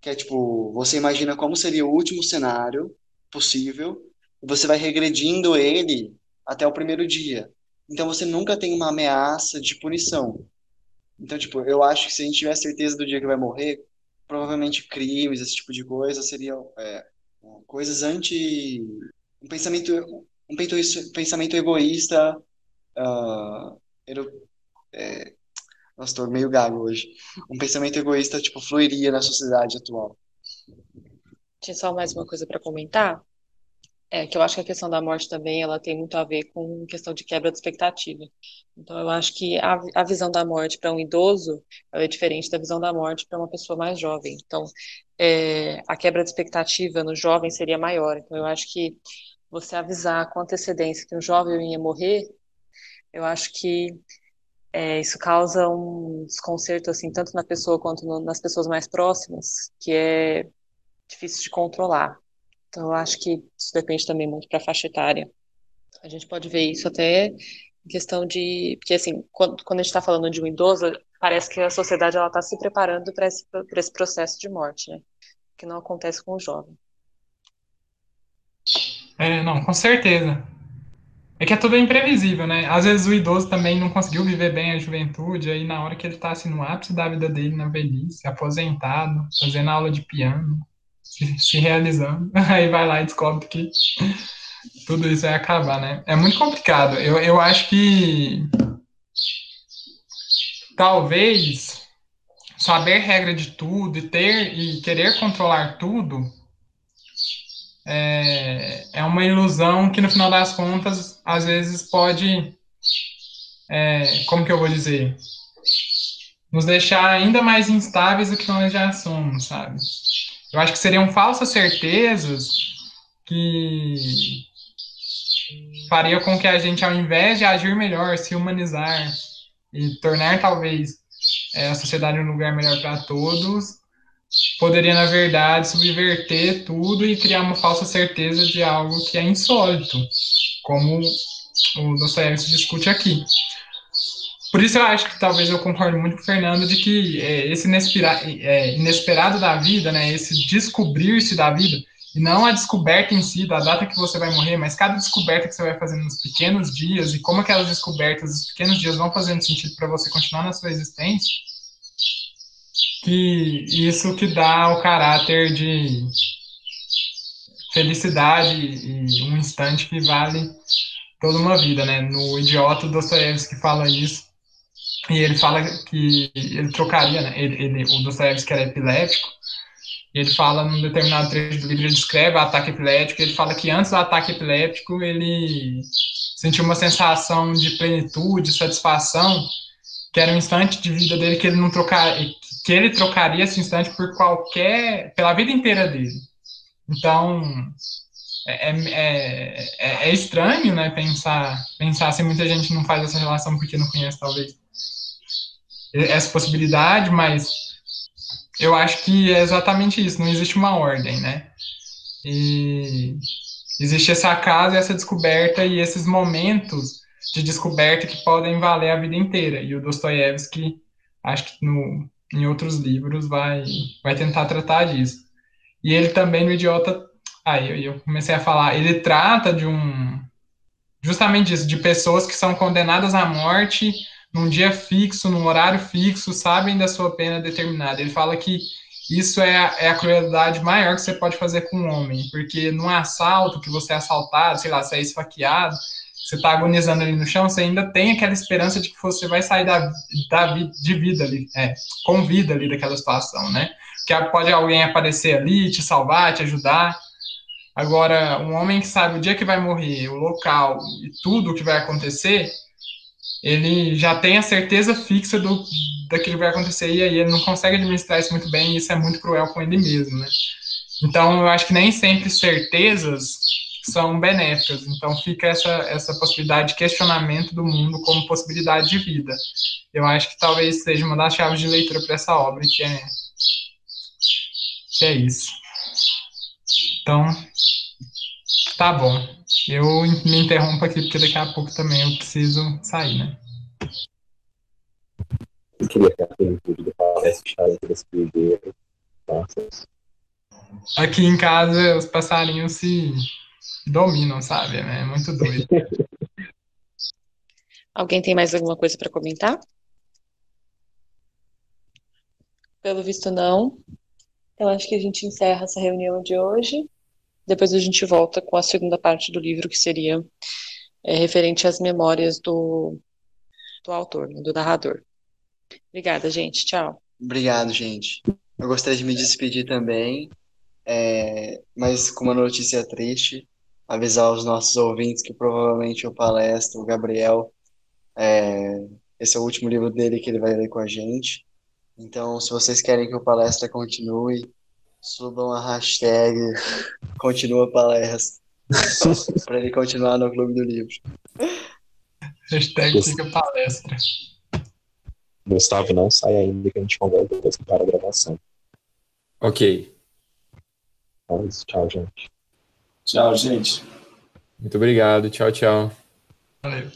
Que é, tipo, você imagina como seria o último cenário possível, e você vai regredindo ele até o primeiro dia. Então você nunca tem uma ameaça de punição. Então, tipo, eu acho que se a gente tiver certeza do dia que vai morrer, provavelmente crimes, esse tipo de coisa, seriam é, coisas anti. Um pensamento, um pensamento egoísta. Uh, é, nossa, estou meio gago hoje. Um pensamento egoísta, tipo, fluiria na sociedade atual. Tinha só mais uma coisa para comentar. É que eu acho que a questão da morte também ela tem muito a ver com questão de quebra de expectativa. Então eu acho que a, a visão da morte para um idoso é diferente da visão da morte para uma pessoa mais jovem. Então é, a quebra de expectativa no jovem seria maior. Então eu acho que você avisar com antecedência que um jovem ia morrer, eu acho que é, isso causa um desconcerto assim tanto na pessoa quanto no, nas pessoas mais próximas, que é difícil de controlar. Então, eu acho que isso depende também muito para faixa etária. A gente pode ver isso até em questão de. Porque, assim, quando, quando a gente está falando de um idoso, parece que a sociedade está se preparando para esse, esse processo de morte, né? Que não acontece com o jovem. É, não, com certeza. É que é tudo imprevisível, né? Às vezes o idoso também não conseguiu viver bem a juventude, aí na hora que ele está assim, no ápice da vida dele, na velhice, aposentado, fazendo aula de piano, se, se realizando, aí vai lá e descobre que tudo isso vai acabar, né? É muito complicado. Eu, eu acho que talvez saber regra de tudo e ter e querer controlar tudo é, é uma ilusão que no final das contas às vezes pode é, como que eu vou dizer nos deixar ainda mais instáveis do que nós já somos, sabe? Eu acho que seriam falsas certezas que faria com que a gente, ao invés de agir melhor, se humanizar e tornar talvez é, a sociedade um lugar melhor para todos, poderia, na verdade, subverter tudo e criar uma falsa certeza de algo que é insólito, como o Dostoiévski discute aqui. Por isso eu acho que talvez eu concordo muito com o Fernando de que é, esse é, inesperado da vida, né, esse descobrir-se da vida, e não a descoberta em si, da data que você vai morrer, mas cada descoberta que você vai fazendo nos pequenos dias e como aquelas descobertas, os pequenos dias vão fazendo sentido para você continuar na sua existência, que isso que dá o caráter de felicidade e um instante que vale toda uma vida, né? No Idiota, Dostoiévski fala isso, e ele fala que ele trocaria, né? Ele, ele, o Dostoiévski era epilético, e ele fala num determinado trecho do livro, ele descreve o ataque epilético, ele fala que antes do ataque epiléptico ele sentiu uma sensação de plenitude, satisfação, que era um instante de vida dele que ele não trocar, que ele trocaria esse instante por qualquer, pela vida inteira dele. Então, é, é, é, é estranho, né, pensar, pensar se muita gente não faz essa relação porque não conhece, talvez, essa possibilidade, mas eu acho que é exatamente isso, não existe uma ordem, né? E existe essa casa, essa descoberta e esses momentos de descoberta que podem valer a vida inteira. E o Dostoiévski, acho que no, em outros livros, vai, vai tentar tratar disso. E ele também, no Idiota, aí eu, comecei a falar, ele trata de um, justamente disso, de pessoas que são condenadas à morte num dia fixo, num horário fixo, sabem da sua pena determinada. Ele fala que isso é a, é a crueldade maior que você pode fazer com um homem, porque num assalto, que você é assaltado, sei lá, você é esfaqueado, você está agonizando ali no chão, você ainda tem aquela esperança de que você vai sair da, da de vida ali, é, com vida ali daquela situação, né? Que pode alguém aparecer ali, te salvar, te ajudar. Agora, um homem que sabe o dia que vai morrer, o local e tudo o que vai acontecer, ele já tem a certeza fixa do daquilo que vai acontecer e aí ele não consegue administrar isso muito bem e isso é muito cruel com ele mesmo, né? Então, eu acho que nem sempre certezas são benéficas. Então, fica essa, essa possibilidade de questionamento do mundo como possibilidade de vida. Eu acho que talvez seja uma das chaves de leitura para essa obra, que é, que é isso. Então, tá bom. Eu me interrompo aqui porque daqui a pouco também eu preciso sair, né? Eu queria que a plenitude parece fechar entre esse primeiro. Nossa, Aqui em casa os passarinhos se dominam, sabe? É muito doido. Alguém tem mais alguma coisa para comentar? Pelo visto, não. Então, acho que a gente encerra essa reunião de hoje. Depois a gente volta com a segunda parte do livro, que seria é, referente às memórias do, do autor, né, do narrador. Obrigada, gente. Tchau. Obrigado, gente. Eu gostaria de me despedir também, é, mas com uma notícia triste, avisar os nossos ouvintes que provavelmente o palestra, o Gabriel, é, esse é o último livro dele que ele vai ler com a gente. Então, se vocês querem que o palestra continue, subam a hashtag continua palestra para ele continuar no Clube do Livro. Hashtag fica palestra. Gustavo, não sai ainda que a gente conversa depois que para a gravação. Ok. Então, é isso. tchau, gente. Tchau, gente. Muito obrigado. Tchau, tchau. Valeu.